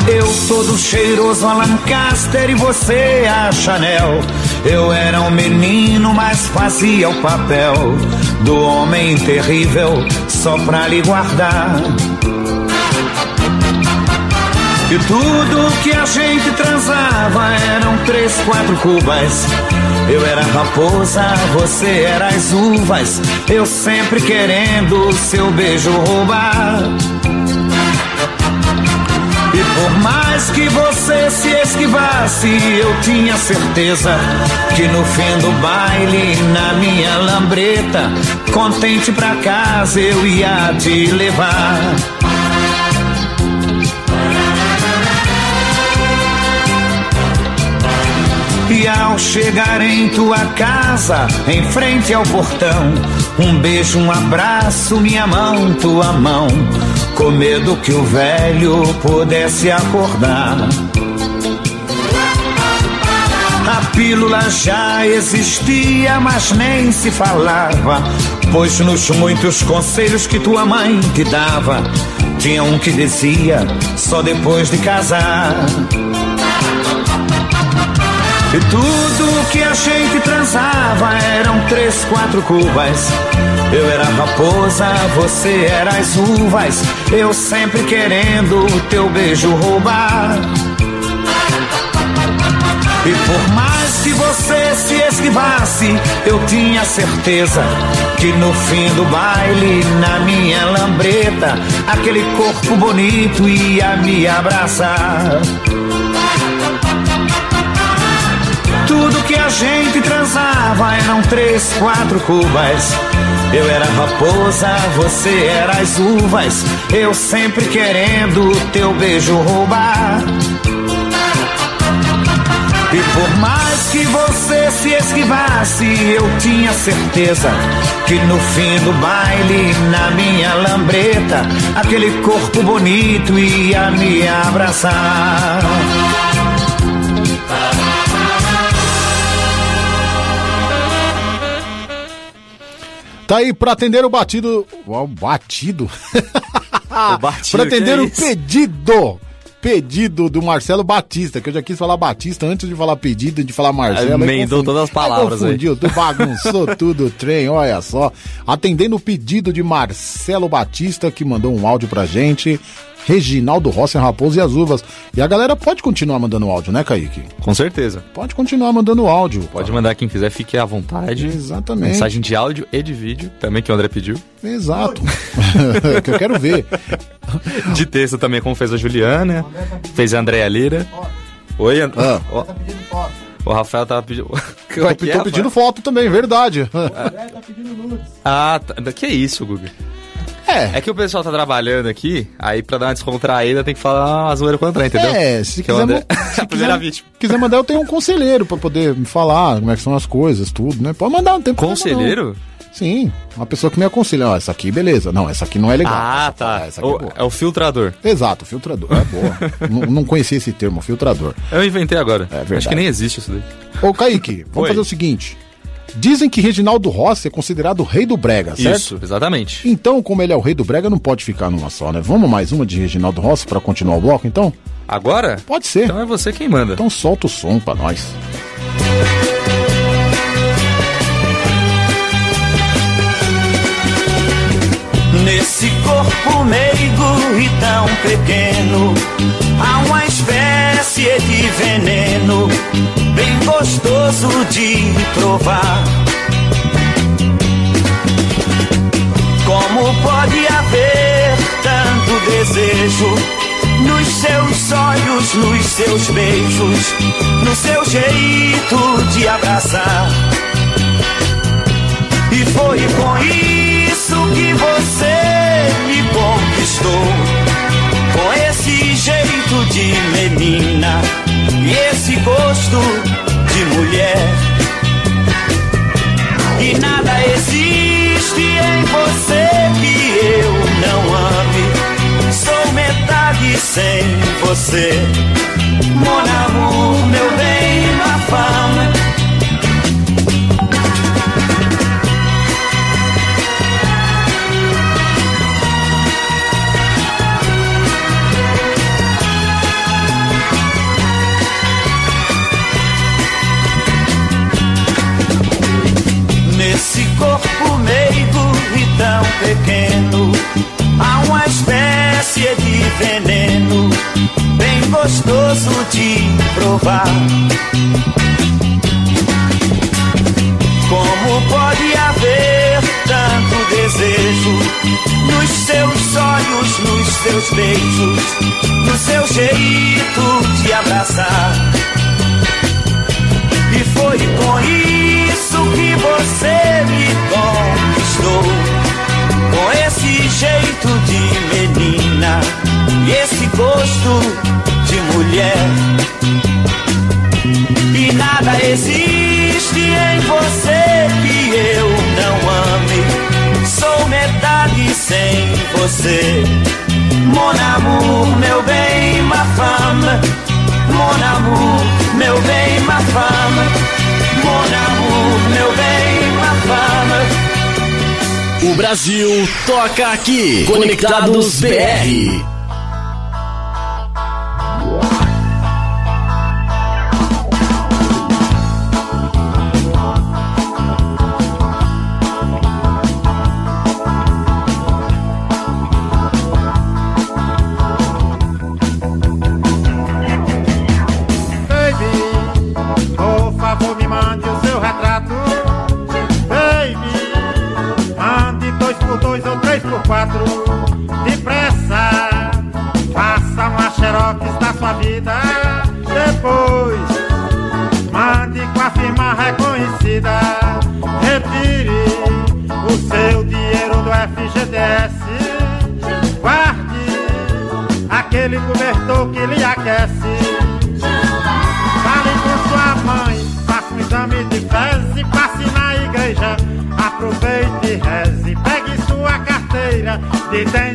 Eu todo cheiroso a Lancaster e você a Chanel. Eu era um menino, mas fazia o papel do homem terrível só pra lhe guardar. E tudo que a gente transava eram três, quatro cubas. Eu era raposa, você era as uvas. Eu sempre querendo seu beijo roubar. E por mais que você se esquivasse, eu tinha certeza que no fim do baile, na minha lambreta, contente pra casa eu ia te levar. E ao chegar em tua casa, em frente ao portão, um beijo, um abraço, minha mão, tua mão, com medo que o velho pudesse acordar. A pílula já existia, mas nem se falava, pois nos muitos conselhos que tua mãe te dava, tinha um que dizia só depois de casar. E tudo que a gente transava eram três, quatro cubas. Eu era raposa, você era as uvas. Eu sempre querendo o teu beijo roubar. E por mais que você se esquivasse, eu tinha certeza que no fim do baile, na minha lambreta, aquele corpo bonito ia me abraçar. Tudo que a gente transava eram três, quatro cubas. Eu era raposa, você era as uvas. Eu sempre querendo teu beijo roubar. E por mais que você se esquivasse, eu tinha certeza que no fim do baile, na minha lambreta, aquele corpo bonito ia me abraçar. Tá aí pra atender o batido. O batido? (laughs) O batido, pra atender é o isso? pedido. Pedido do Marcelo Batista, que eu já quis falar Batista antes de falar pedido, de falar Marcelo. Emendou todas as palavras aí. Confundiu, tu bagunçou (laughs) tudo o trem, olha só. Atendendo o pedido de Marcelo Batista, que mandou um áudio pra gente. Reginaldo Rossi, Raposo e as Uvas. E a galera pode continuar mandando áudio, né, Kaique? Com certeza. Pode continuar mandando áudio. Pode mandar quem quiser, fique à vontade. Exatamente. Mensagem de áudio e de vídeo, também que o André pediu. Exato. (laughs) que eu quero ver. De texto também, como fez a Juliana, fez a Andréa Lira. Oi, And... Ah. Ó, O Rafael tava pedindo. (laughs) Tô, tô pedindo foto também, verdade. (laughs) Ah, tá. que isso, Guga? É, É. É que o pessoal tá trabalhando aqui, aí pra dar uma descontraída tem que falar uma zoeira contra, entendeu? É, se Que é o quiser, André- (laughs) se a primeira quiser, vítima. quiser mandar, eu tenho um conselheiro pra poder me falar como é que são as coisas, tudo, né? Pode mandar, não tem problema, Conselheiro? não. Sim, uma pessoa que me aconselha, ó, essa aqui, beleza. Não, essa aqui não é legal. Ah, Essa- tá. essa aqui é O- boa. é o filtrador. Exato, filtrador. É boa. (laughs) não, não conhecia esse termo, filtrador. Eu inventei agora. verdade. Acho que nem existe isso daí. Ô, Kaique, vamos Oi. fazer o seguinte. Dizem que Reginaldo Rossi é considerado o rei do brega, certo? Isso, exatamente. Então, como ele é o rei do brega, não pode ficar numa só, né? Vamos mais uma de Reginaldo Rossi pra continuar o bloco, então? Agora? Pode ser. Então é você quem manda. Então solta o som pra nós. Nesse corpo meigo e tão pequeno, há uma espécie de veneno, bem gostoso de provar. Como pode haver tanto desejo nos seus olhos, nos seus beijos, no seu jeito de abraçar? E foi com isso que você me conquistou. Com esse jeito de menina e esse gosto de mulher. E nada existe em você que eu não ame. Sou metade sem você. Mon amour, meu bem, ma femme. Pequeno, há uma espécie de veneno, bem gostoso de provar. Como pode haver tanto desejo nos seus olhos, nos seus beijos, no seu jeito de abraçar? E foi com isso que você me conquistou. Com esse jeito de menina e esse gosto de mulher. E nada existe em você que eu não ame. Sou metade sem você. Mon amour, meu bem, ma femme. Mon amour, meu bem, ma femme. Mon amour, meu bem. O Brasil toca aqui. Conectados BR. Aquele cobertor que lhe aquece. Fale com sua mãe, faça um exame de fezes passe na igreja. Aproveite e reze, pegue sua carteira de identidade,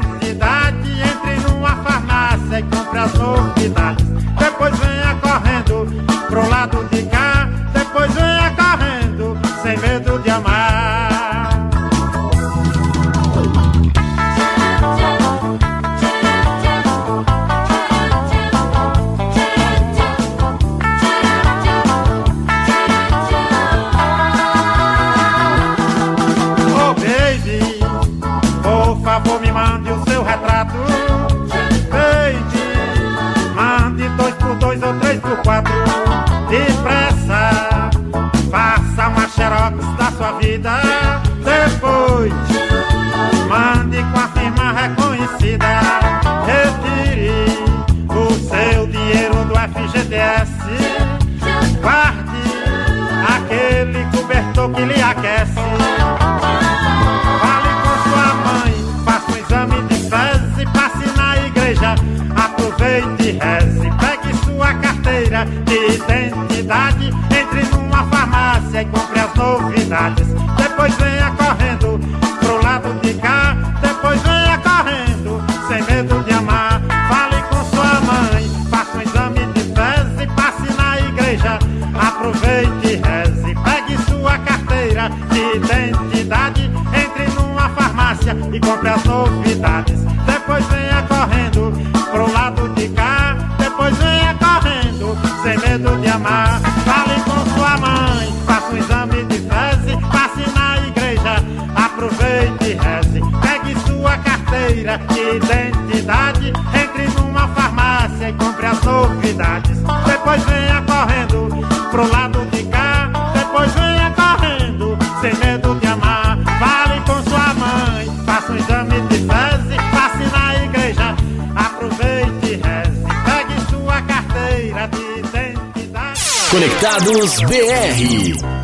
Motos BR.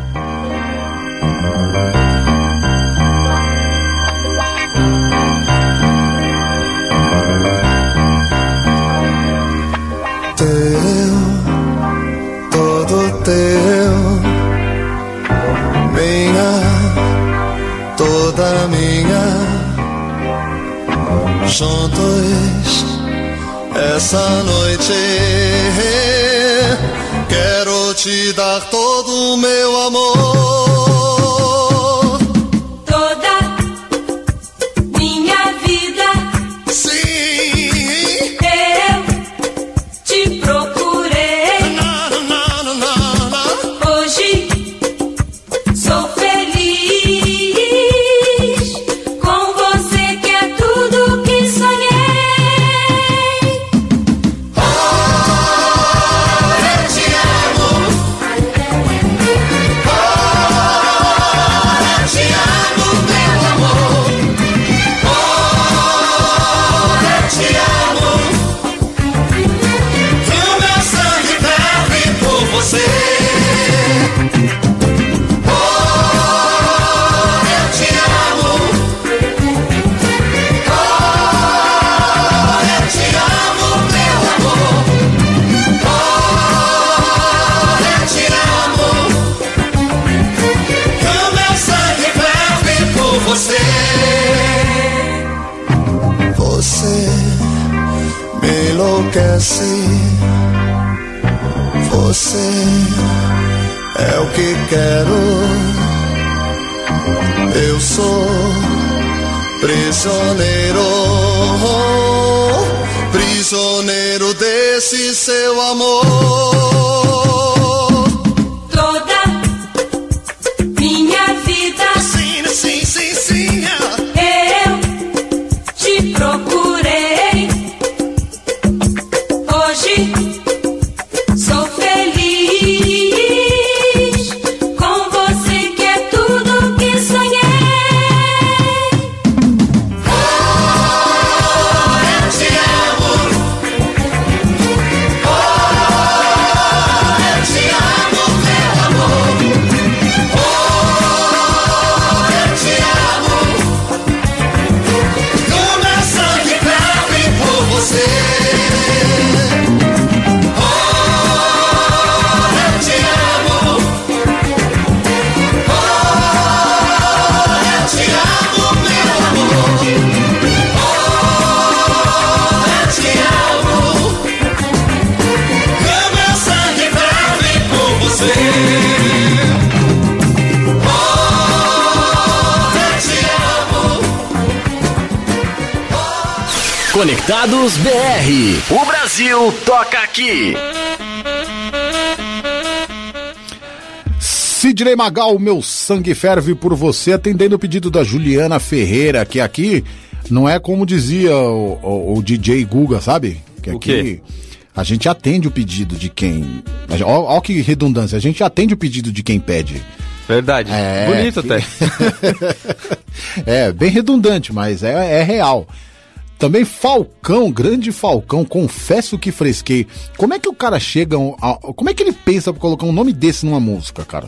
Magal, meu sangue ferve por você, atendendo o pedido da Juliana Ferreira, que aqui não é como dizia o, o, o DJ Guga, sabe? Que aqui o quê? a gente atende o pedido de quem. Olha que redundância, a gente atende o pedido de quem pede. Verdade. É, Bonito até. (laughs) é, bem redundante, mas é, é real. Também Falcão, grande Falcão, confesso que fresquei. Como é que o cara chega. A, como é que ele pensa pra colocar um nome desse numa música, cara?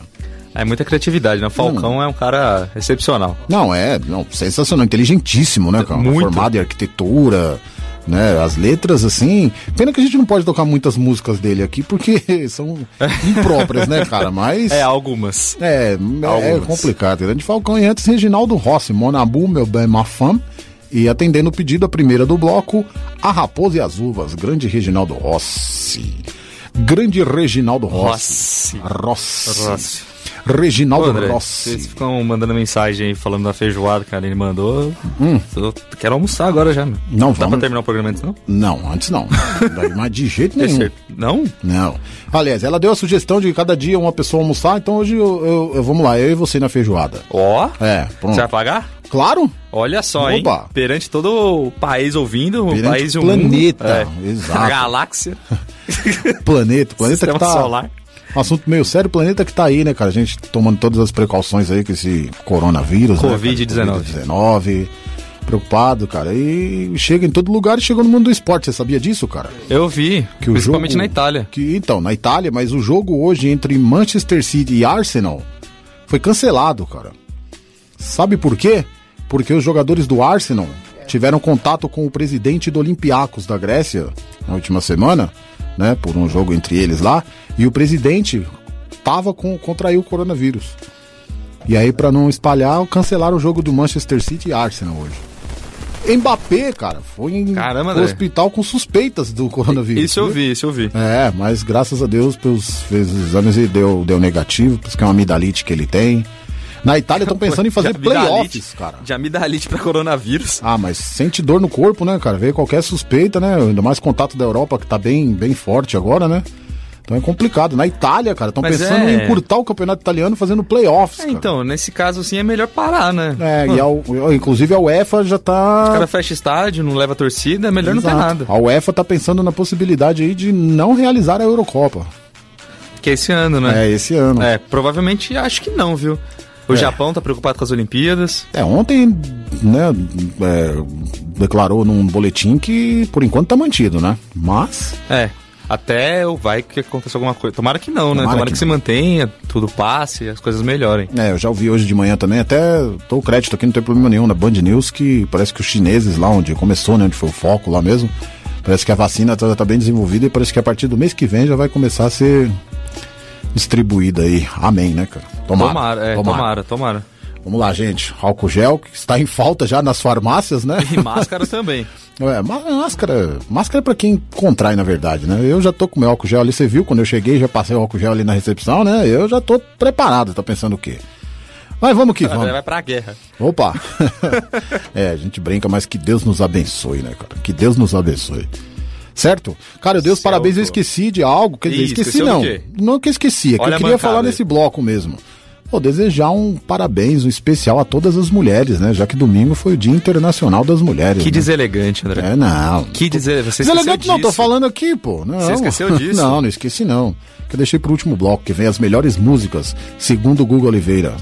É muita criatividade, né? O Falcão hum. é um cara excepcional. Não, é, não, sensacional, inteligentíssimo, né, cara? Muito. Formado em arquitetura, né? As letras, assim. Pena que a gente não pode tocar muitas músicas dele aqui, porque (laughs) são impróprias, né, cara? Mas. (laughs) É, algumas. É, é algumas. é complicado. Grande Falcão e antes Reginaldo Rossi, Monabu, meu bem, ma Fam E atendendo o pedido, a primeira do bloco, A Raposa e as Uvas, grande Reginaldo Rossi. Grande Reginaldo Rossi. Rossi. Rossi. Rossi. Reginaldo Ô, André, Rossi. Vocês ficam mandando mensagem aí falando da feijoada, cara. Ele mandou. Hum. Eu quero almoçar agora já. Não, Não, Dá vamos- pra terminar o programa antes, não? Não, antes não. Mas de jeito nenhum. Terceiro. Não? Não. Aliás, ela deu a sugestão de cada dia uma pessoa almoçar, então hoje eu, eu- eu- vamos lá, eu e você na feijoada. Ó. É, pronto. Você vai pagar? Claro. Olha só, hein? Opa. Perante todo o país ouvindo, o Perante país e o o planeta, mundo. exato. A (laughs) galáxia. Planeta, planeta Sistema que tá. solar. Assunto meio sério, planeta que tá aí, né, cara? A gente tomando todas as precauções aí com esse coronavírus, né, cara? Covid-19. Covid-19. Preocupado, cara. E chega em todo lugar e chegou no mundo do esporte. Você sabia disso, cara? Eu vi, Que o principalmente jogo- na Itália. Que, então, na Itália, mas o jogo hoje entre Manchester City e Arsenal foi cancelado, cara. Sabe por quê? Porque os jogadores do Arsenal tiveram contato com o presidente do Olympiacos da Grécia na última semana, né, por um jogo entre eles lá, e o presidente tava com contraiu o coronavírus. E aí pra não espalhar, cancelaram o jogo do Manchester City e Arsenal hoje. Mbappé, cara, foi em Caramba, hospital com suspeitas do coronavírus. Isso eu vi, isso eu vi. É, mas graças a Deus, pelos, fez exames e deu, deu negativo, por isso que é uma amidalite que ele tem. Na Itália estão pensando em fazer (laughs) playoffs, cara. De amidalite pra coronavírus. Ah, mas sente dor no corpo, né, cara? Vê qualquer suspeita, né? Ainda mais contato da Europa, que tá bem, bem forte agora, né? Então é complicado. Na Itália, cara, estão pensando é- em encurtar o campeonato italiano fazendo playoffs. É, então, nesse caso, assim, é melhor parar, né? É, e ao- inclusive a UEFA já tá. O cara fecha estádio, não leva torcida, é melhor não ter Exato. nada. A UEFA tá pensando na possibilidade aí de não realizar a Eurocopa. Que é esse ano, né? É, esse ano. É, provavelmente acho que não, viu? O É. Japão tá preocupado com as Olimpíadas. É, ontem, né, é, declarou num boletim que por enquanto tá mantido, né? Mas, É. Até vai que aconteça alguma coisa. Tomara que não, né? Tomara Tomara que que, se mantenha, tudo passe, as coisas melhorem. é, eu já ouvi hoje de manhã também, até dou crédito aqui, não tem problema nenhum, na Band News, que parece que os chineses lá onde começou, né, onde foi o foco lá mesmo, parece que a vacina tá, tá bem desenvolvida e parece que a partir do mês que vem já vai começar a ser distribuída aí. Amém, né, cara? Tomara, é, tomara, tomara. Vamos lá, gente. Álcool gel, que está em falta já nas farmácias, né? E máscara (laughs) também. É, máscara, máscara é pra quem contrai, na verdade, né? Eu já tô com meu álcool gel ali, você viu, quando eu cheguei, já passei o álcool gel ali na recepção, né? Eu já tô preparado, tá pensando o quê? Mas vamos que vamos. Vai pra guerra. Opa! (laughs) é, a gente brinca, mas que Deus nos abençoe, né, cara? Que Deus nos abençoe. Certo? Cara, Deus, parabéns, eu esqueci de algo. Quer dizer, Ih, esqueci não. Não que eu esqueci, é que Olha eu queria falar nesse bloco mesmo. Pô, desejar um parabéns, um especial a todas as mulheres, né? Já que domingo foi o Dia Internacional das Mulheres. Que né? deselegante, André. É, não. Que dizer, você Deselegante não, tô falando aqui, pô. Não. Você esqueceu (laughs) disso? Não, não esqueci não. Que eu deixei pro último bloco, que vem as melhores músicas, segundo o Google Oliveira.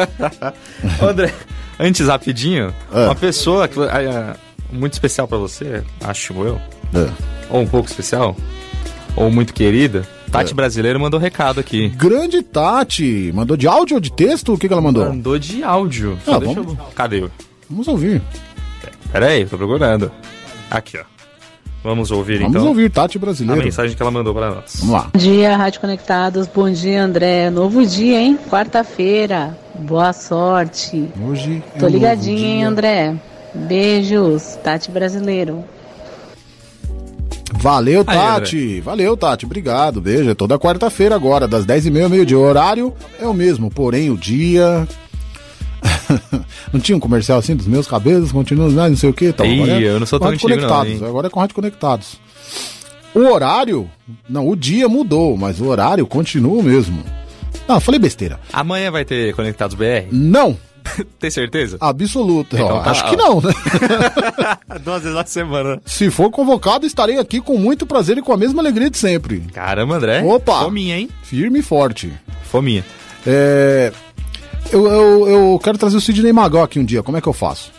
(laughs) André, antes, rapidinho, É. uma pessoa que, é, é, muito especial pra você, acho eu, É. ou um pouco especial, ou muito querida, Tati É. Brasileiro mandou recado aqui. Grande Tati, mandou de áudio ou de texto? O que, que ela mandou? Mandou de áudio. Ah, vamos- eu... Cadê? Vamos ouvir. Pera aí, tô procurando. Aqui, ó. Vamos ouvir Vamos então ouvir Tati a Brasileiro. mensagem que ela mandou pra nós. Vamos lá. Bom dia, Rádio Conectados. Bom dia, André. Novo dia, hein? Quarta-feira. Boa sorte. Hoje é Tô ligadinho, novo hein. André? Beijos. Tati Brasileiro. Valeu, Aí, Tati. Valeu, Tati. Obrigado. Beijo. É toda quarta-feira agora, das 10h30 ao meio-dia. O horário é o mesmo, porém o dia. (laughs) não tinha um comercial assim dos meus cabelos, continuam, ah, não sei o que. Tal. Ih, Agora é eu não sou tão antigo não, Conectados. hein? Agora é com Rádio Conectados. O horário, não, o dia mudou, mas o horário continua o mesmo. Não, falei besteira. Amanhã vai ter Conectados BR? Não, (laughs) Tem certeza? absoluto. Então tá. Acho que não, né? (laughs) Duas vezes na semana. Se for convocado, estarei aqui com muito prazer e com a mesma alegria de sempre. Caramba, André. Opa! Fominha, hein? Firme e forte. Fominha. É, eu, eu, eu quero trazer o Sidney Magal aqui um dia. Como é que eu faço?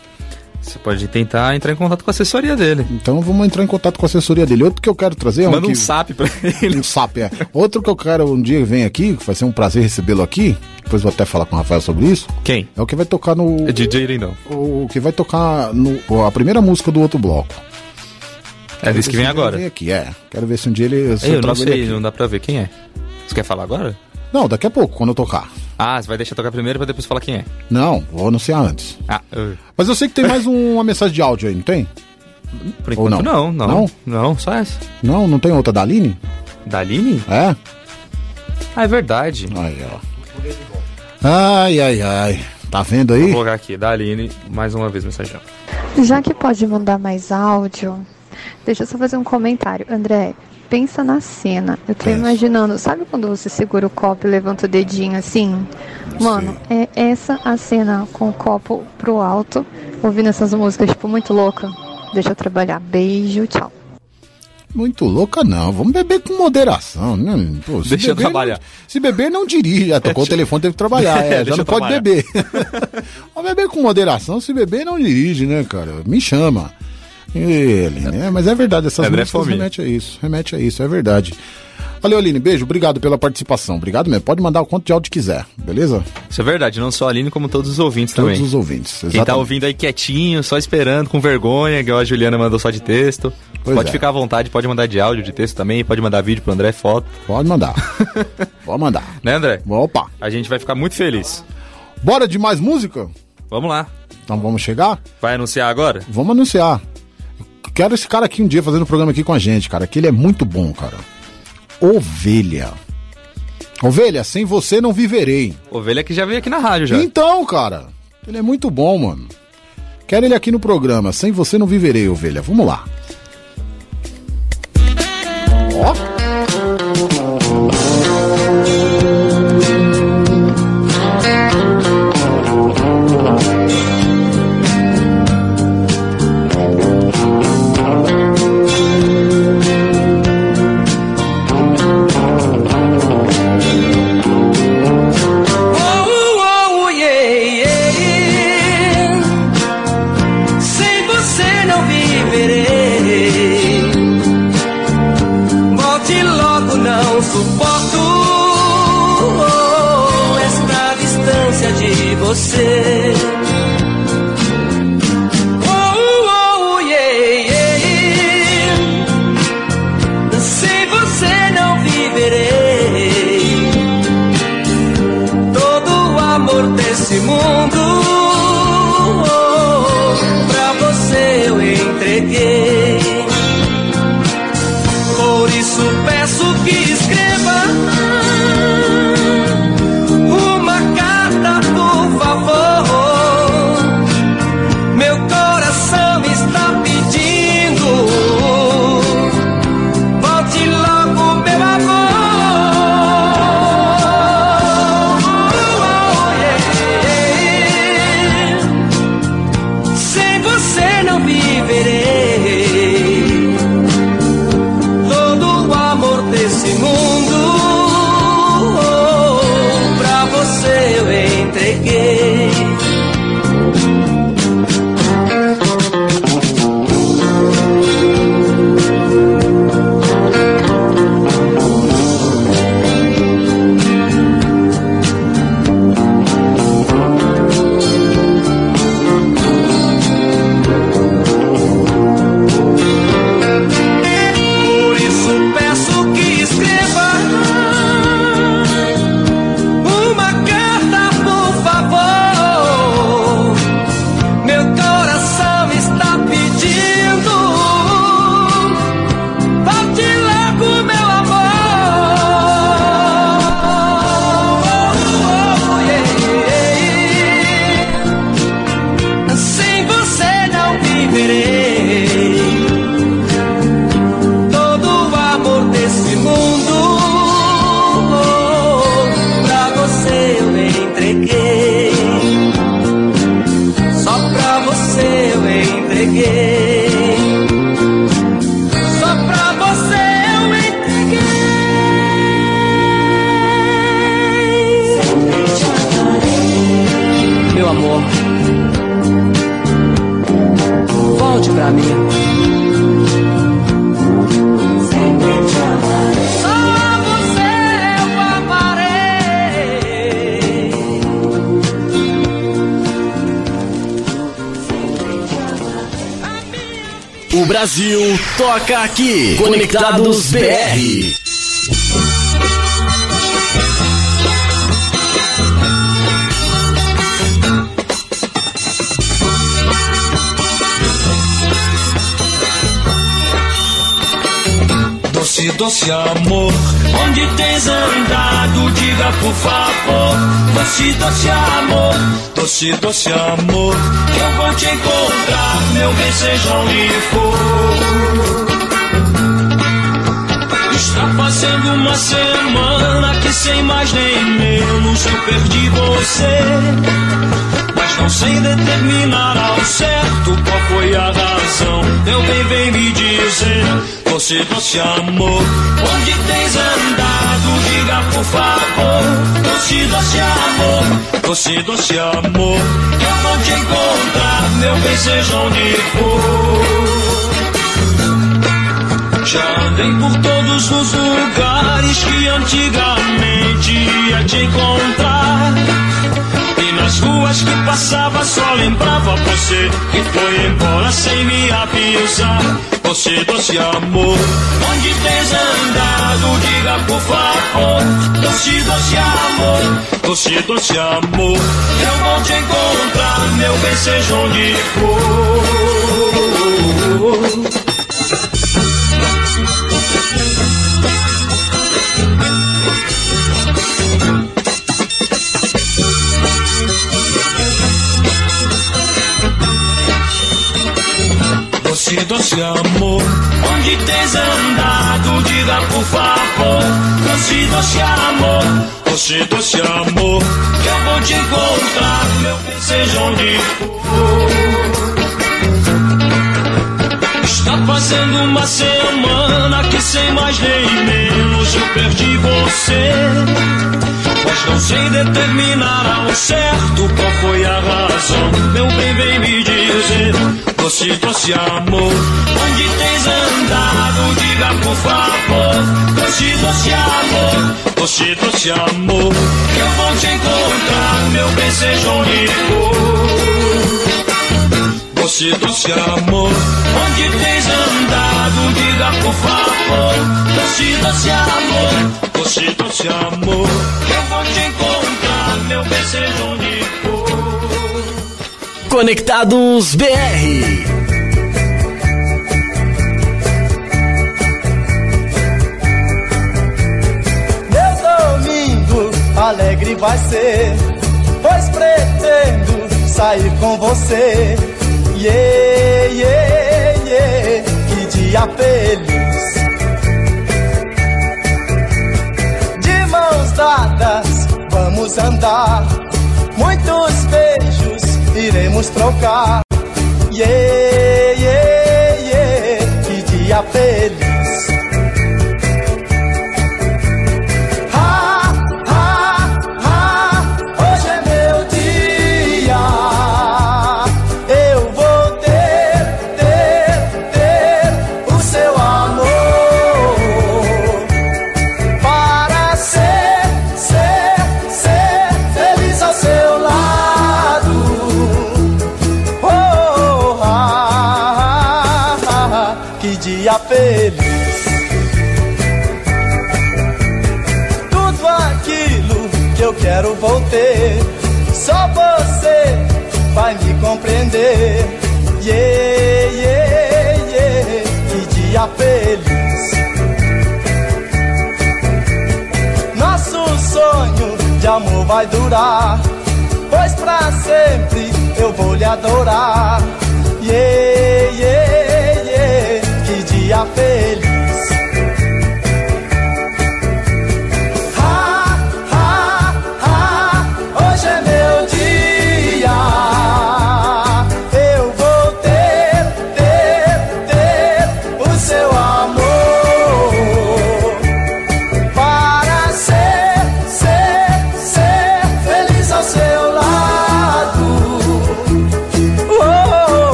Você pode tentar entrar em contato com a assessoria dele. Então vamos entrar em contato com a assessoria dele. Outro que eu quero trazer é um Manda um que- SAP pra ele. Um SAP, é. Outro que eu quero um dia vem aqui, que vai ser um prazer recebê-lo aqui. Depois vou até falar com o Rafael sobre isso. Quem? É o que vai tocar no. É DJ Lindão. O que vai tocar no, a primeira música do outro bloco. É desse que vem agora. Vem aqui, é. Quero ver se um dia ele. se Eu não sei, não dá pra ver quem é. Você quer falar agora? Não, daqui a pouco, quando eu tocar. Ah, você vai deixar tocar primeiro pra depois falar quem é. Não, vou anunciar antes. Ah, eu- Mas eu sei que tem mais um- uma mensagem de áudio aí, não tem? por Ou enquanto não, não. Não? Não, só essa. Não, não tem outra da Aline? Da Aline? É? Ah, é verdade. Aí, ó. Ai, ai, ai. Tá vendo aí? Vou colocar aqui, da Aline, mais uma vez mensagem. Já que pode mandar mais áudio, deixa eu só fazer um comentário. André, pensa na cena. Eu tô imaginando, sabe quando você segura o copo e levanta o dedinho assim? Mano, é essa a cena com o copo pro alto, ouvindo essas músicas, tipo, muito louca. Deixa eu trabalhar. Beijo, tchau. Muito louca, não. Vamos beber com moderação, né? Pô, se Deixa eu beber, trabalhar. não- se beber, não dirige. Já tocou o telefone, teve que trabalhar. (laughs) É, já Deixa não pode trabalhar. beber. (laughs) Vamos beber com moderação. Se beber, não dirige, né, cara? Me chama. Ele, né? Mas é verdade, essas André músicas remete a isso. Remete a isso, é verdade. Valeu, Aline. Beijo, obrigado pela participação. Obrigado mesmo. Pode mandar o quanto de áudio quiser, beleza? Isso é verdade, não só a Aline, como todos os ouvintes Todos também. os ouvintes. Quem tá exatamente. ouvindo aí quietinho, só esperando, com vergonha, igual a Juliana mandou só de texto. Pois pode é. ficar à vontade, pode mandar de áudio, de texto também, pode mandar vídeo pro André, foto. Pode mandar. (laughs) Pode mandar. Né, André? Opa. A gente vai ficar muito feliz. Bora de mais música? Vamos lá. Então vamos chegar? Vai anunciar agora? Vamos anunciar. Quero esse cara aqui um dia fazendo programa aqui com a gente, cara, que ele é muito bom, cara. Ovelha. Ovelha, sem você não viverei. Ovelha que já veio aqui na rádio já. Então, cara, ele é muito bom, mano. Quero ele aqui no programa. Sem você não viverei, ovelha. Vamos lá. Ó. toca aqui. Conectados BR. Doce, doce amor, onde tens andado, diga por favor. Doce, doce amor, doce, doce amor, eu vou te encontrar, meu bem, seja onde for. Está fazendo uma semana que sem mais nem menos eu perdi você. Mas não sei determinar ao certo qual foi a razão. Meu bem, vem me dizer, doce, doce amor, onde tens andado? Diga por favor, doce, doce doce, amor, eu vou te encontrar, meu bem, seja onde for. Já andei por todos os lugares que antigamente ia te encontrar. E nas ruas que passava só lembrava você que foi embora sem me avisar. Você, doce amor, onde tens andado? Diga por favor. Doce, doce amor, doce, doce amor, eu vou te encontrar, meu bem, seja onde for. Doce, doce amor, onde tens andado? Diga por favor. Doce, doce amor, doce, doce amor, que eu vou te encontrar, meu bem, seja onde for. Está fazendo uma semana que sem mais nem menos eu perdi você. Mas não sei determinar ao certo qual foi a razão. Meu bem, vem me dizer, doce, doce amor, onde tens andado? Diga por favor, doce, doce amor, doce, doce amor, eu vou te encontrar, meu bem, seja for. Doce, doce amor, onde tens andado? Diga por favor, doce, doce amor, doce, doce amor, que eu vou te encontrar, meu bem, seja for. Conectados BR. Meu domingo alegre vai ser, pois pretendo sair com você. Yeah, yeah, yeah, que dia feliz. De mãos dadas, vamos andar. Muitos beijos iremos trocar. Yeah, yeah, yeah, que dia feliz. Dia feliz. Tudo aquilo que eu quero vou ter. Só você vai me compreender. Yeah, yeah, yeah, que dia feliz. Nosso sonho de amor vai durar, pois pra sempre eu vou lhe adorar. Yeah, yeah, dia feliz.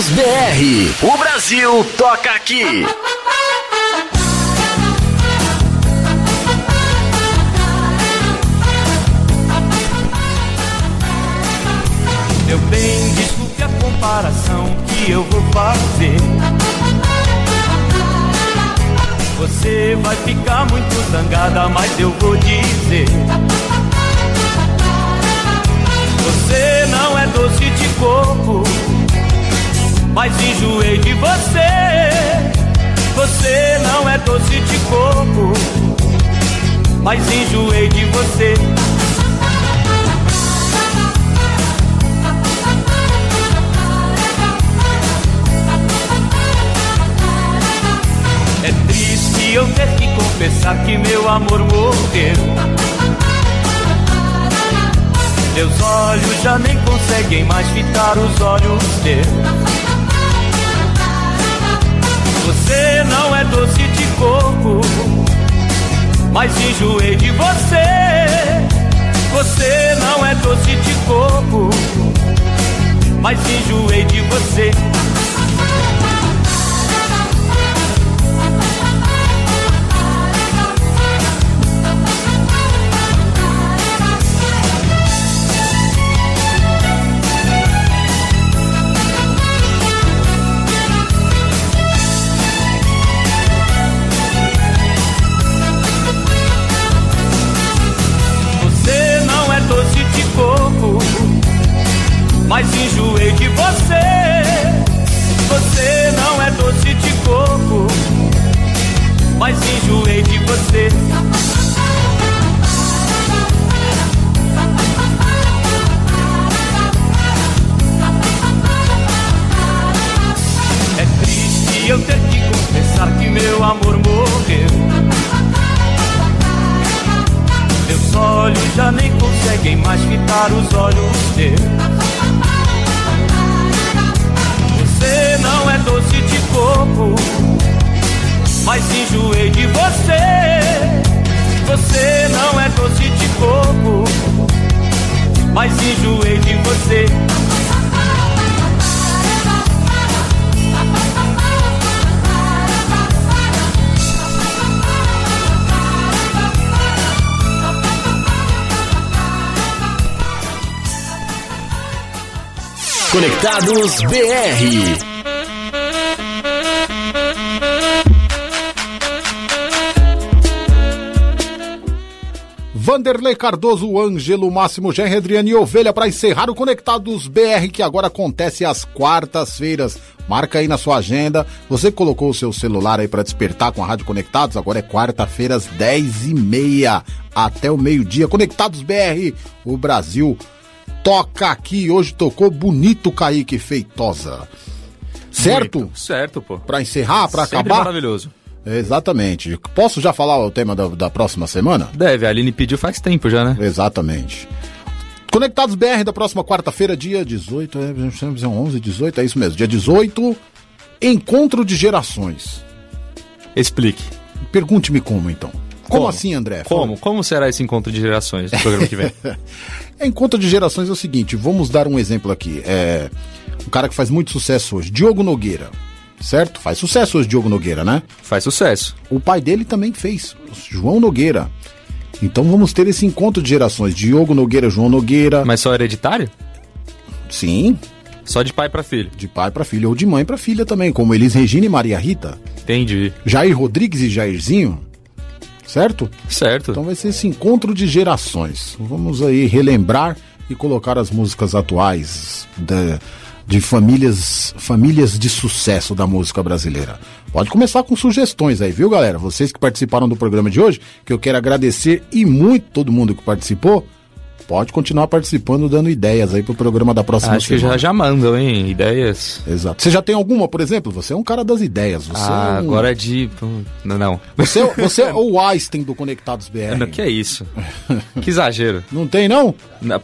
Conectados BR. O Brasil toca aqui. Meu bem, desculpe a comparação que eu vou fazer. Você vai ficar muito zangada, mas eu vou dizer. Você não é doce de coco, mas enjoei de você. Você não é doce de coco, mas enjoei de você. É triste eu ter que confessar que meu amor morreu. Meus olhos já nem conseguem mais fitar os olhos teus. Você não é doce de coco, mas enjoei de você. Você não é doce de coco, mas enjoei de você. Mas enjoei de você. Você não é doce de coco, mas enjoei de você. É triste eu ter que confessar que meu amor morreu. Meus olhos já nem conseguem mais fitar os olhos teus. Doce de coco, mas enjoei de você. Você não é doce de coco, mas enjoei de você. Conectados BR. Vanderlei Cardoso, Ângelo Máximo, Jean Redriane e Ovelha para encerrar o Conectados BR que agora acontece às quartas-feiras. Marca aí na sua agenda. Você colocou o seu celular aí para despertar com a Rádio Conectados, agora é quarta-feira às 10 e meia até o meio-dia. Conectados BR, o Brasil toca aqui. Hoje tocou bonito Kaique Feitosa. Certo? Certo, pô. Para encerrar, para Sempre acabar? maravilhoso. Exatamente. Posso já falar o tema da, da próxima semana? Deve, a Aline pediu faz tempo já, né? Exatamente. Conectados BR da próxima quarta-feira, dia 18, é 11, 18, é isso mesmo. Dia 18, encontro de gerações. Explique. Pergunte-me como então. Como, assim, André? Como? Como será esse encontro de gerações no programa que vem? (laughs) Encontro de gerações é o seguinte, vamos dar um exemplo aqui. É um cara que faz muito sucesso hoje, Diogo Nogueira. Certo? Faz sucesso hoje, Diogo Nogueira, né? Faz sucesso. O pai dele também fez, João Nogueira. Então vamos ter esse encontro de gerações, Diogo Nogueira, João Nogueira. Mas só hereditário? Sim. Só de pai para filho? De pai para filho, ou de mãe para filha também, como Elis Regina e Maria Rita. Entendi. Jair Rodrigues e Jairzinho. Certo? Certo. Então vai ser esse encontro de gerações. Vamos aí relembrar e colocar as músicas atuais da, de famílias, famílias de sucesso da música brasileira. Pode começar com sugestões aí, viu, galera? Vocês que participaram do programa de hoje, que eu quero agradecer e muito todo mundo que participou. Pode continuar participando, dando ideias aí pro programa da próxima Acho que semana. já, já mandam, hein? Ideias. Exato. Você já tem alguma, por exemplo? Você é um cara das ideias. Você ah, é um... agora é de. Não, não. Você, você é (laughs) o Einstein do Conectados BR. Não, que é isso? que exagero. (laughs) Não tem, não?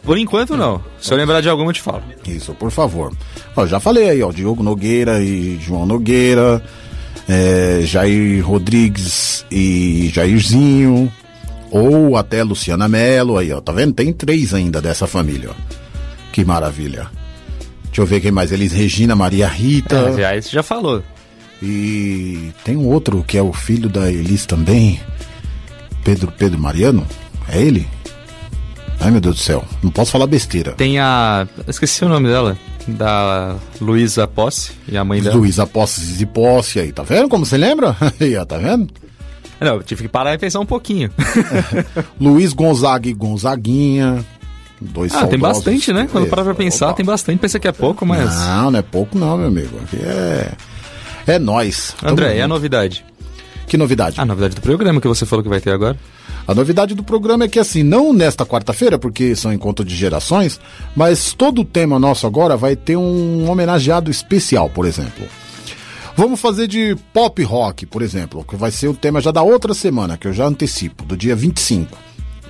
Por enquanto, não. Se eu lembrar de alguma, eu te falo. Isso, por favor. Ó, já falei aí, ó, Diogo Nogueira e João Nogueira, é, Jair Rodrigues e Jairzinho, ou até Luciana Mello, aí, ó, tá vendo? Tem três ainda dessa família, ó. Que maravilha. Deixa eu ver quem mais. Elis Regina, Maria Rita. É, já, já falou. E tem um outro que é o filho da Elis também. Pedro, Pedro Mariano? É ele? Ai meu Deus do céu, não posso falar besteira. Tem a. Esqueci o nome dela. Da Luísa Posse e a mãe dela. Luísa Posse e Posse aí, tá vendo como você lembra? (laughs) Aí, ó, tá vendo? Não, eu tive que parar e pensar um pouquinho. (laughs) Luiz Gonzaga e Gonzaguinha. Dois ah, tem bastante, né? Quando parar pra pensar, tem bastante. Pensa que é pouco, mas. Não, não é pouco não, meu amigo. Aqui é. É nós. André, e a novidade? Que novidade? A novidade do programa que você falou que vai ter agora. A novidade do programa é que, assim, não nesta quarta-feira, porque são encontro de gerações, mas todo o tema nosso agora vai ter um homenageado especial, por exemplo. Vamos fazer de pop rock, por exemplo, que vai ser o tema já da outra semana, que eu já antecipo, do dia 25.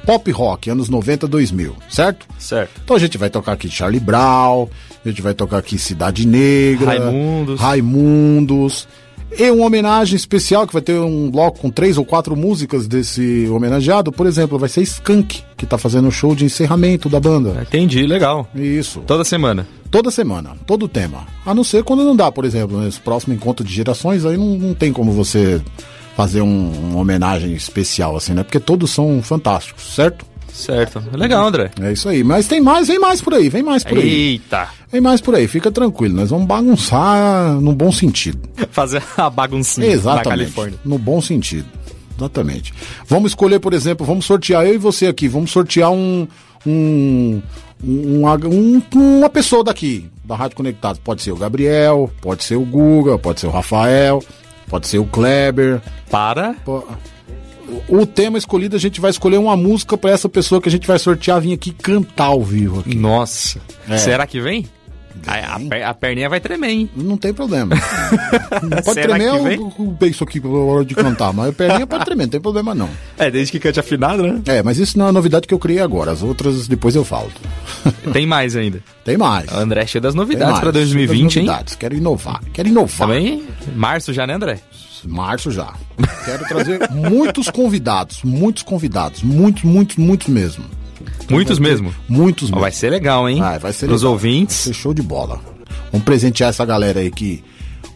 Pop rock, anos 90, 2000, certo? Certo. Então a gente vai tocar aqui Charlie Brown, a gente vai tocar aqui Cidade Negra, Raimundos. Raimundos. E uma homenagem especial que vai ter um bloco com três ou quatro músicas desse homenageado. Por exemplo, vai ser Skank, que tá fazendo o show de encerramento da banda. Entendi, legal. Isso. Toda semana. Toda semana, todo tema. A não ser quando não dá, por exemplo, nesse próximo encontro de gerações, aí não, não tem como você fazer um, uma homenagem especial, assim, né? Porque todos são fantásticos, certo? Certo. Legal, André. É isso aí. Mas tem mais, vem mais por aí, vem mais por aí. Eita. Vem mais por aí, fica tranquilo. Nós vamos bagunçar no bom sentido. (laughs) Fazer a baguncinha na Exatamente. Califórnia. No bom sentido. Exatamente. Vamos escolher, por exemplo, vamos sortear eu e você aqui. Vamos sortear um. um, um, um- uma pessoa daqui, da Rádio Conectados. Pode ser o Gabriel, pode ser o Guga, pode ser o Rafael, pode ser o Kleber. Para. O tema escolhido, a gente vai escolher uma música pra essa pessoa que a gente vai sortear vir aqui cantar ao vivo. Aqui. Nossa. É. Será que vem? A, a per- a perninha vai tremer, hein? Não tem problema. (laughs) Pode Será tremer o, vem? o beiço aqui na hora de cantar, mas a perninha pode tremer, não tem problema não. É, desde que cante afinado, né? É, mas isso não é novidade que eu criei agora. As outras depois eu falo. (laughs) Tem mais ainda. Tem mais. André cheio das novidades pra 2020, hein? Novidades. Quero inovar. Quero inovar. Também março já, né, André? Março já. Quero trazer (laughs) muitos convidados. Muitos convidados. Muitos, muitos, muitos mesmo. Muitos mesmo? Muitos mesmo. Vai ser legal, hein? Vai, vai ser Pros legal. ouvintes. Vai ser show de bola. Vamos presentear essa galera aí que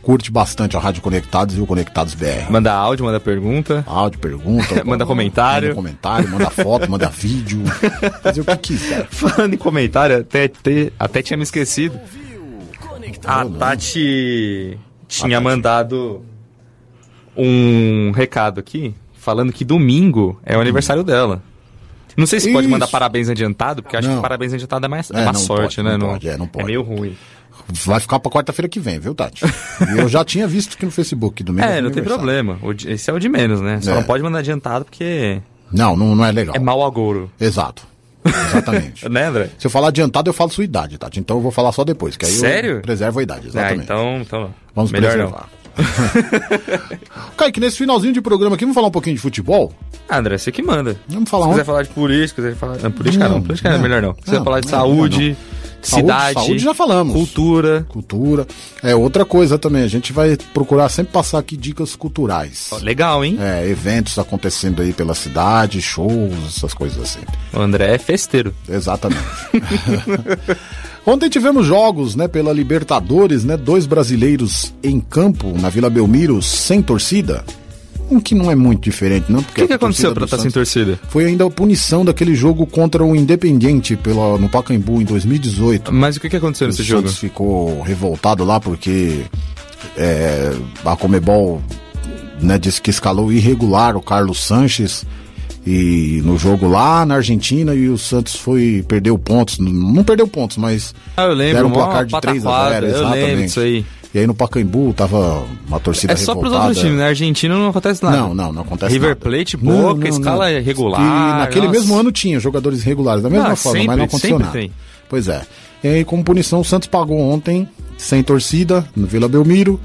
curte bastante a Rádio Conectados e o Conectados BR. Manda áudio, manda pergunta. Áudio, pergunta. (laughs) Manda comentário. Manda comentário, manda foto, manda (laughs) vídeo. Fazer o que quiser. Falando em comentário, até, até, até tinha me esquecido. A Tati tinha mandado um recado aqui falando que domingo é o aniversário dela. Não sei se pode Isso. mandar parabéns adiantado, porque acho Não. que parabéns adiantado é mais é É, má não sorte, pode, né? não pode, é, não pode. meio ruim. Vai ficar pra quarta-feira que vem, viu, Tati? Eu já tinha visto aqui no Facebook domingo. É, é não tem problema. Esse é o de menos, né? Só É. não pode mandar adiantado porque Não, não, não é legal. é mau agouro. Exato. Exatamente. (laughs) Né, André? Se eu falar adiantado, eu falo sua idade, Tati. Então eu vou falar só depois, que aí Sério? eu preservo a idade, Ah, exatamente. então, então Vamos melhor preservar. (laughs) Kaique, nesse finalzinho de programa aqui, vamos falar um pouquinho de futebol? não. André, você que manda. Vamos falar Se onde? quiser falar de política, quiser falar. Não, política não, Não, política é não. melhor não. Se quiser falar de não, saúde, Saúde, cidade. saúde já falamos. Cultura. Cultura. É outra coisa também. A gente vai procurar sempre passar aqui dicas culturais. Legal, hein? É, eventos acontecendo aí pela cidade, shows, essas coisas assim. O André é festeiro. Exatamente. (laughs) Ontem tivemos jogos, né, pela Libertadores, né, dois brasileiros em campo na Vila Belmiro sem torcida. Um que não é muito diferente, não, O porque que, que aconteceu do estar sem Santos torcida? Foi ainda a punição daquele jogo contra o Independiente pela, no Pacaembu em 2018. Mas o que, que aconteceu O nesse jogo? Santos ficou revoltado lá porque é, a Comebol né, disse que escalou irregular o Carlos Sanches e no jogo lá na Argentina e o Santos foi perdeu pontos, não perdeu pontos, mas Ah, eu lembro, deram um placar de 3 a 0, pataquada, eu lembro exatamente. disso aí. E aí no Pacaembu tava uma torcida É só pros revoltada. outros times, né? Argentina não acontece nada. Não, não, não acontece River nada. Plate, Não, boca, não, escala não. regular. Que naquele nossa. mesmo ano tinha jogadores regulares, da mesma Ah, forma, sempre, mas não aconteceu nada. tem. Pois é. E aí, como punição, o Santos pagou ontem, sem torcida, no Vila Belmiro.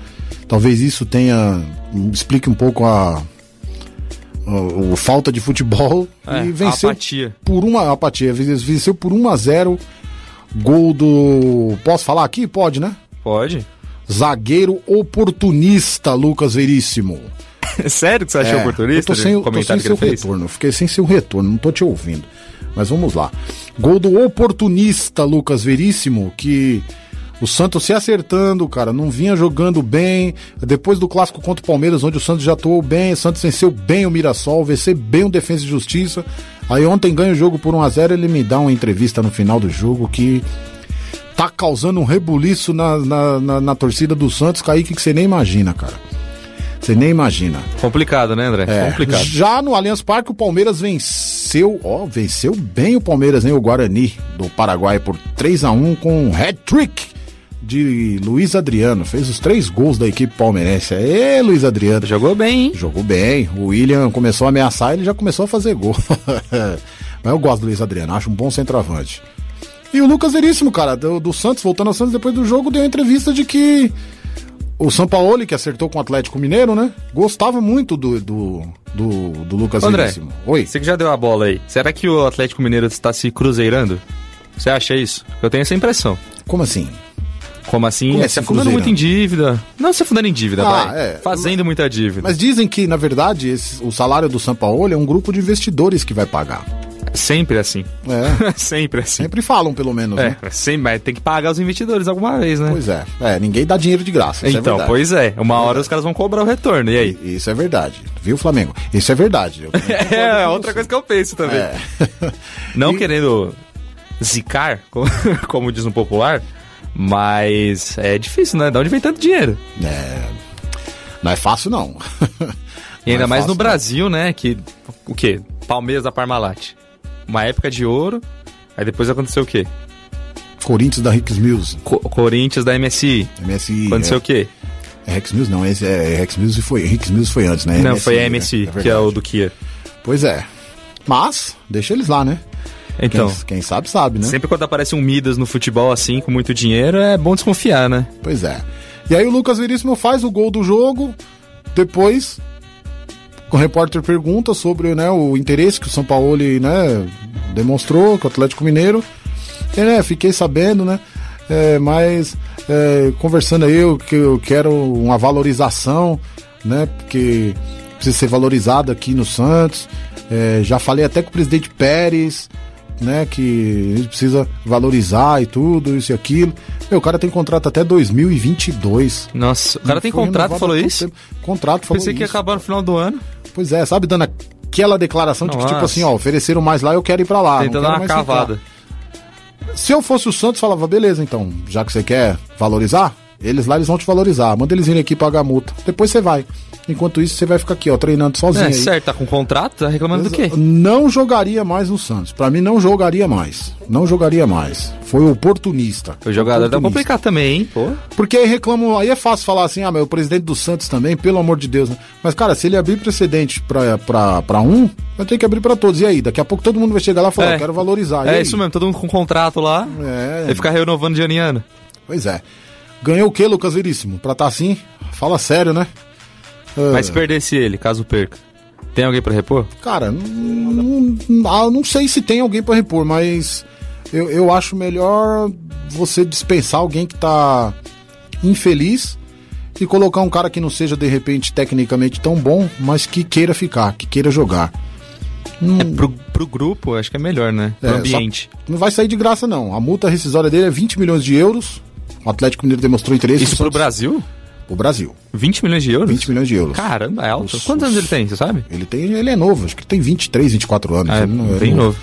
Talvez isso tenha. explique um pouco a. a- a falta de futebol (laughs) É, e venceu apatia. por uma apatia, venceu por 1 a 0 gol do posso falar aqui? Pode, né? Pode. Zagueiro oportunista Lucas Veríssimo. (laughs) Sério que você achou É, oportunista? Eu tô sem, o tô sem seu retorno. eu Fiquei sem seu retorno, não tô te ouvindo. Mas vamos lá. Gol do oportunista Lucas Veríssimo, que O Santos se acertando, cara, não vinha jogando bem. Depois do clássico contra o Palmeiras, onde o Santos já atuou bem, o Santos venceu bem o Mirassol, venceu bem o Defesa e Justiça. Aí ontem ganha o jogo por 1x0, ele me dá uma entrevista no final do jogo que tá causando um rebuliço na, na, na, na torcida do Santos, Kaique, que você nem imagina, cara. Você nem imagina. Complicado, né, André? É, Complicado. Já no Allianz Parque, o Palmeiras venceu, ó, venceu bem o Palmeiras, hein? O Guarani do Paraguai por 3 a 1 com um hat-trick de Luiz Adriano. Fez os três gols da equipe palmeirense. Ê, Luiz Adriano. Jogou bem, hein? Jogou bem. O William começou a ameaçar, ele já começou a fazer gol. (laughs) Mas eu gosto do Luiz Adriano, acho um bom centroavante. E o Lucas Veríssimo, cara, do, do Santos, voltando ao Santos, depois do jogo, deu entrevista de que o Sampaoli, que acertou com o Atlético Mineiro, né? Gostava muito do, do, do, do Lucas André, Veríssimo. Oi. Você que já deu a bola aí. Será que o Atlético Mineiro está se cruzeirando? Você acha isso? Eu tenho essa impressão. Como assim? Como assim? Como é, se afundando cruzeirando? muito em dívida. Não se afundando em dívida, Ah, vai. é. Fazendo muita dívida. Mas dizem que, na verdade, esse- o salário do Sampaoli é um grupo de investidores que vai pagar. Sempre assim. É. (laughs) sempre assim. Sempre falam, pelo menos, É, né? sempre, mas tem que pagar os investidores alguma vez, né? Pois é. É, ninguém dá dinheiro de graça. é Então, verdade. pois é. Uma hora os caras vão cobrar o retorno. E aí? Isso é verdade. Viu, Flamengo? Isso é verdade. Eu (laughs) É, outra coisa que eu penso também. É. (laughs) Não querendo zicar, como, diz no popular, mas é difícil, né? De onde vem tanto dinheiro? É. Não é fácil, não. E ainda é mais fácil, no Brasil, né? Que. O quê? Palmeiras da Parmalat. Uma época de ouro, aí depois aconteceu o quê? Corinthians da Rix Mills. Co- Corinthians da MSI. MSI. Aconteceu é. o quê? É Rex Mills não, esse é Rex Mills foi, Rex Mills foi antes, né? Não, MSI, foi a né? MSI, É que é o do Kia. Pois é. Mas, deixa eles lá, né? Então. Quem, quem sabe, sabe, né? Sempre quando aparece um Midas no futebol assim, com muito dinheiro, é bom desconfiar, né? Pois é. E aí o Lucas Veríssimo faz o gol do jogo, depois o repórter pergunta sobre né, o interesse que o São Paulo né, demonstrou com o Atlético Mineiro. E, né, fiquei sabendo, né? é, mas é, conversando aí, eu, que eu quero uma valorização, né? Porque precisa ser valorizado aqui no Santos. É, já falei até com o presidente Pérez, né? Que a gente precisa valorizar e tudo, isso e aquilo. Meu, o cara tem contrato até 2022. Nossa, o cara tem contrato, falou isso? tempo. Contrato falou Pensei que ia acabar no final do ano. Pois é, sabe, dando aquela declaração de que, tipo assim, ó, ofereceram mais lá, eu quero ir pra lá. Tentando dar uma mais ficar. cavada. Se eu fosse o Santos, falava, beleza, então, já que você quer valorizar, eles lá eles vão te valorizar. Manda eles virem aqui pagar a multa. Depois você vai. Enquanto isso, você vai ficar aqui, ó, treinando sozinho. É, aí. certo, tá com contrato, tá reclamando do quê? Não jogaria mais no Santos. Pra mim, não jogaria mais. Não jogaria mais. Foi oportunista. O jogador Oportunista. complicado também, hein? Pô. Porque aí reclamam, aí é fácil falar assim, ah, mas o presidente do Santos também, pelo amor de Deus, né? Mas, cara, se ele abrir precedente pra, pra, pra um, vai ter que abrir pra todos. E aí? Daqui a pouco todo mundo vai chegar lá e falar, É. eu quero valorizar. E É aí? isso mesmo, todo mundo com contrato lá. É. E ficar renovando de ano em ano. Pois é. Ganhou o que, Lucas Veríssimo? Pra tá assim? Fala sério, né? Ah, Mas se perdesse ele, caso perca, tem alguém pra repor? Cara, não, não, ah, eu não sei se tem alguém pra repor, mas eu, eu acho melhor você dispensar alguém que tá infeliz e colocar um cara que não seja, de repente, tecnicamente tão bom, mas que queira ficar, que queira jogar. É pro, pro grupo, acho que é melhor, né? Pro É, só- ambiente. não vai sair de graça, não. A multa rescisória dele é 20 milhões de euros. O Atlético Mineiro demonstrou interesse. Isso o Santos- Brasil? O Brasil. 20 milhões de euros? 20 milhões de euros. Caramba, é alto. Os- Quantos os- anos ele tem, você sabe? Ele tem, ele é novo, acho que tem 23, 24 anos. É Ele não- ele bem não- novo.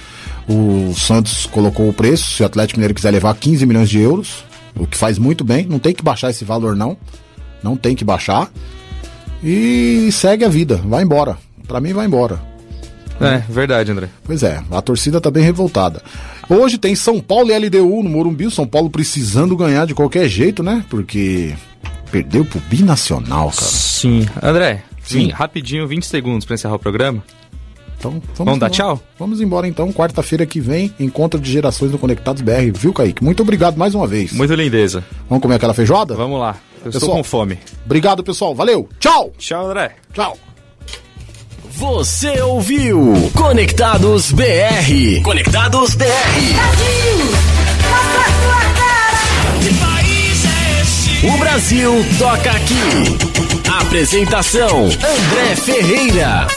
O Santos colocou o preço, se o Atlético Mineiro quiser levar 15 milhões de euros, o que faz muito bem, não tem que baixar esse valor não. Não tem que baixar. E segue a vida, vai embora. Pra mim vai embora. É, verdade, André. Pois é, a torcida tá bem revoltada. Hoje tem São Paulo e LDU no Morumbi, o São Paulo precisando ganhar de qualquer jeito, né? Porque perdeu pro Binacional, cara. Sim. André, Sim. sim, rapidinho, 20 segundos pra encerrar o programa. Então, vamos, Vamos dar tchau? Vamos embora então, quarta-feira que vem, encontro de gerações do Conectados BR, viu, Kaique? Muito obrigado mais uma vez. Muito lindeza. Vamos comer aquela feijoada? Vamos lá. Eu estou Pessoal. com fome. Obrigado, pessoal. Valeu. Tchau. Tchau, André. Tchau. Você ouviu Conectados BR. Conectados BR. O Brasil toca aqui. Apresentação: André Ferreira.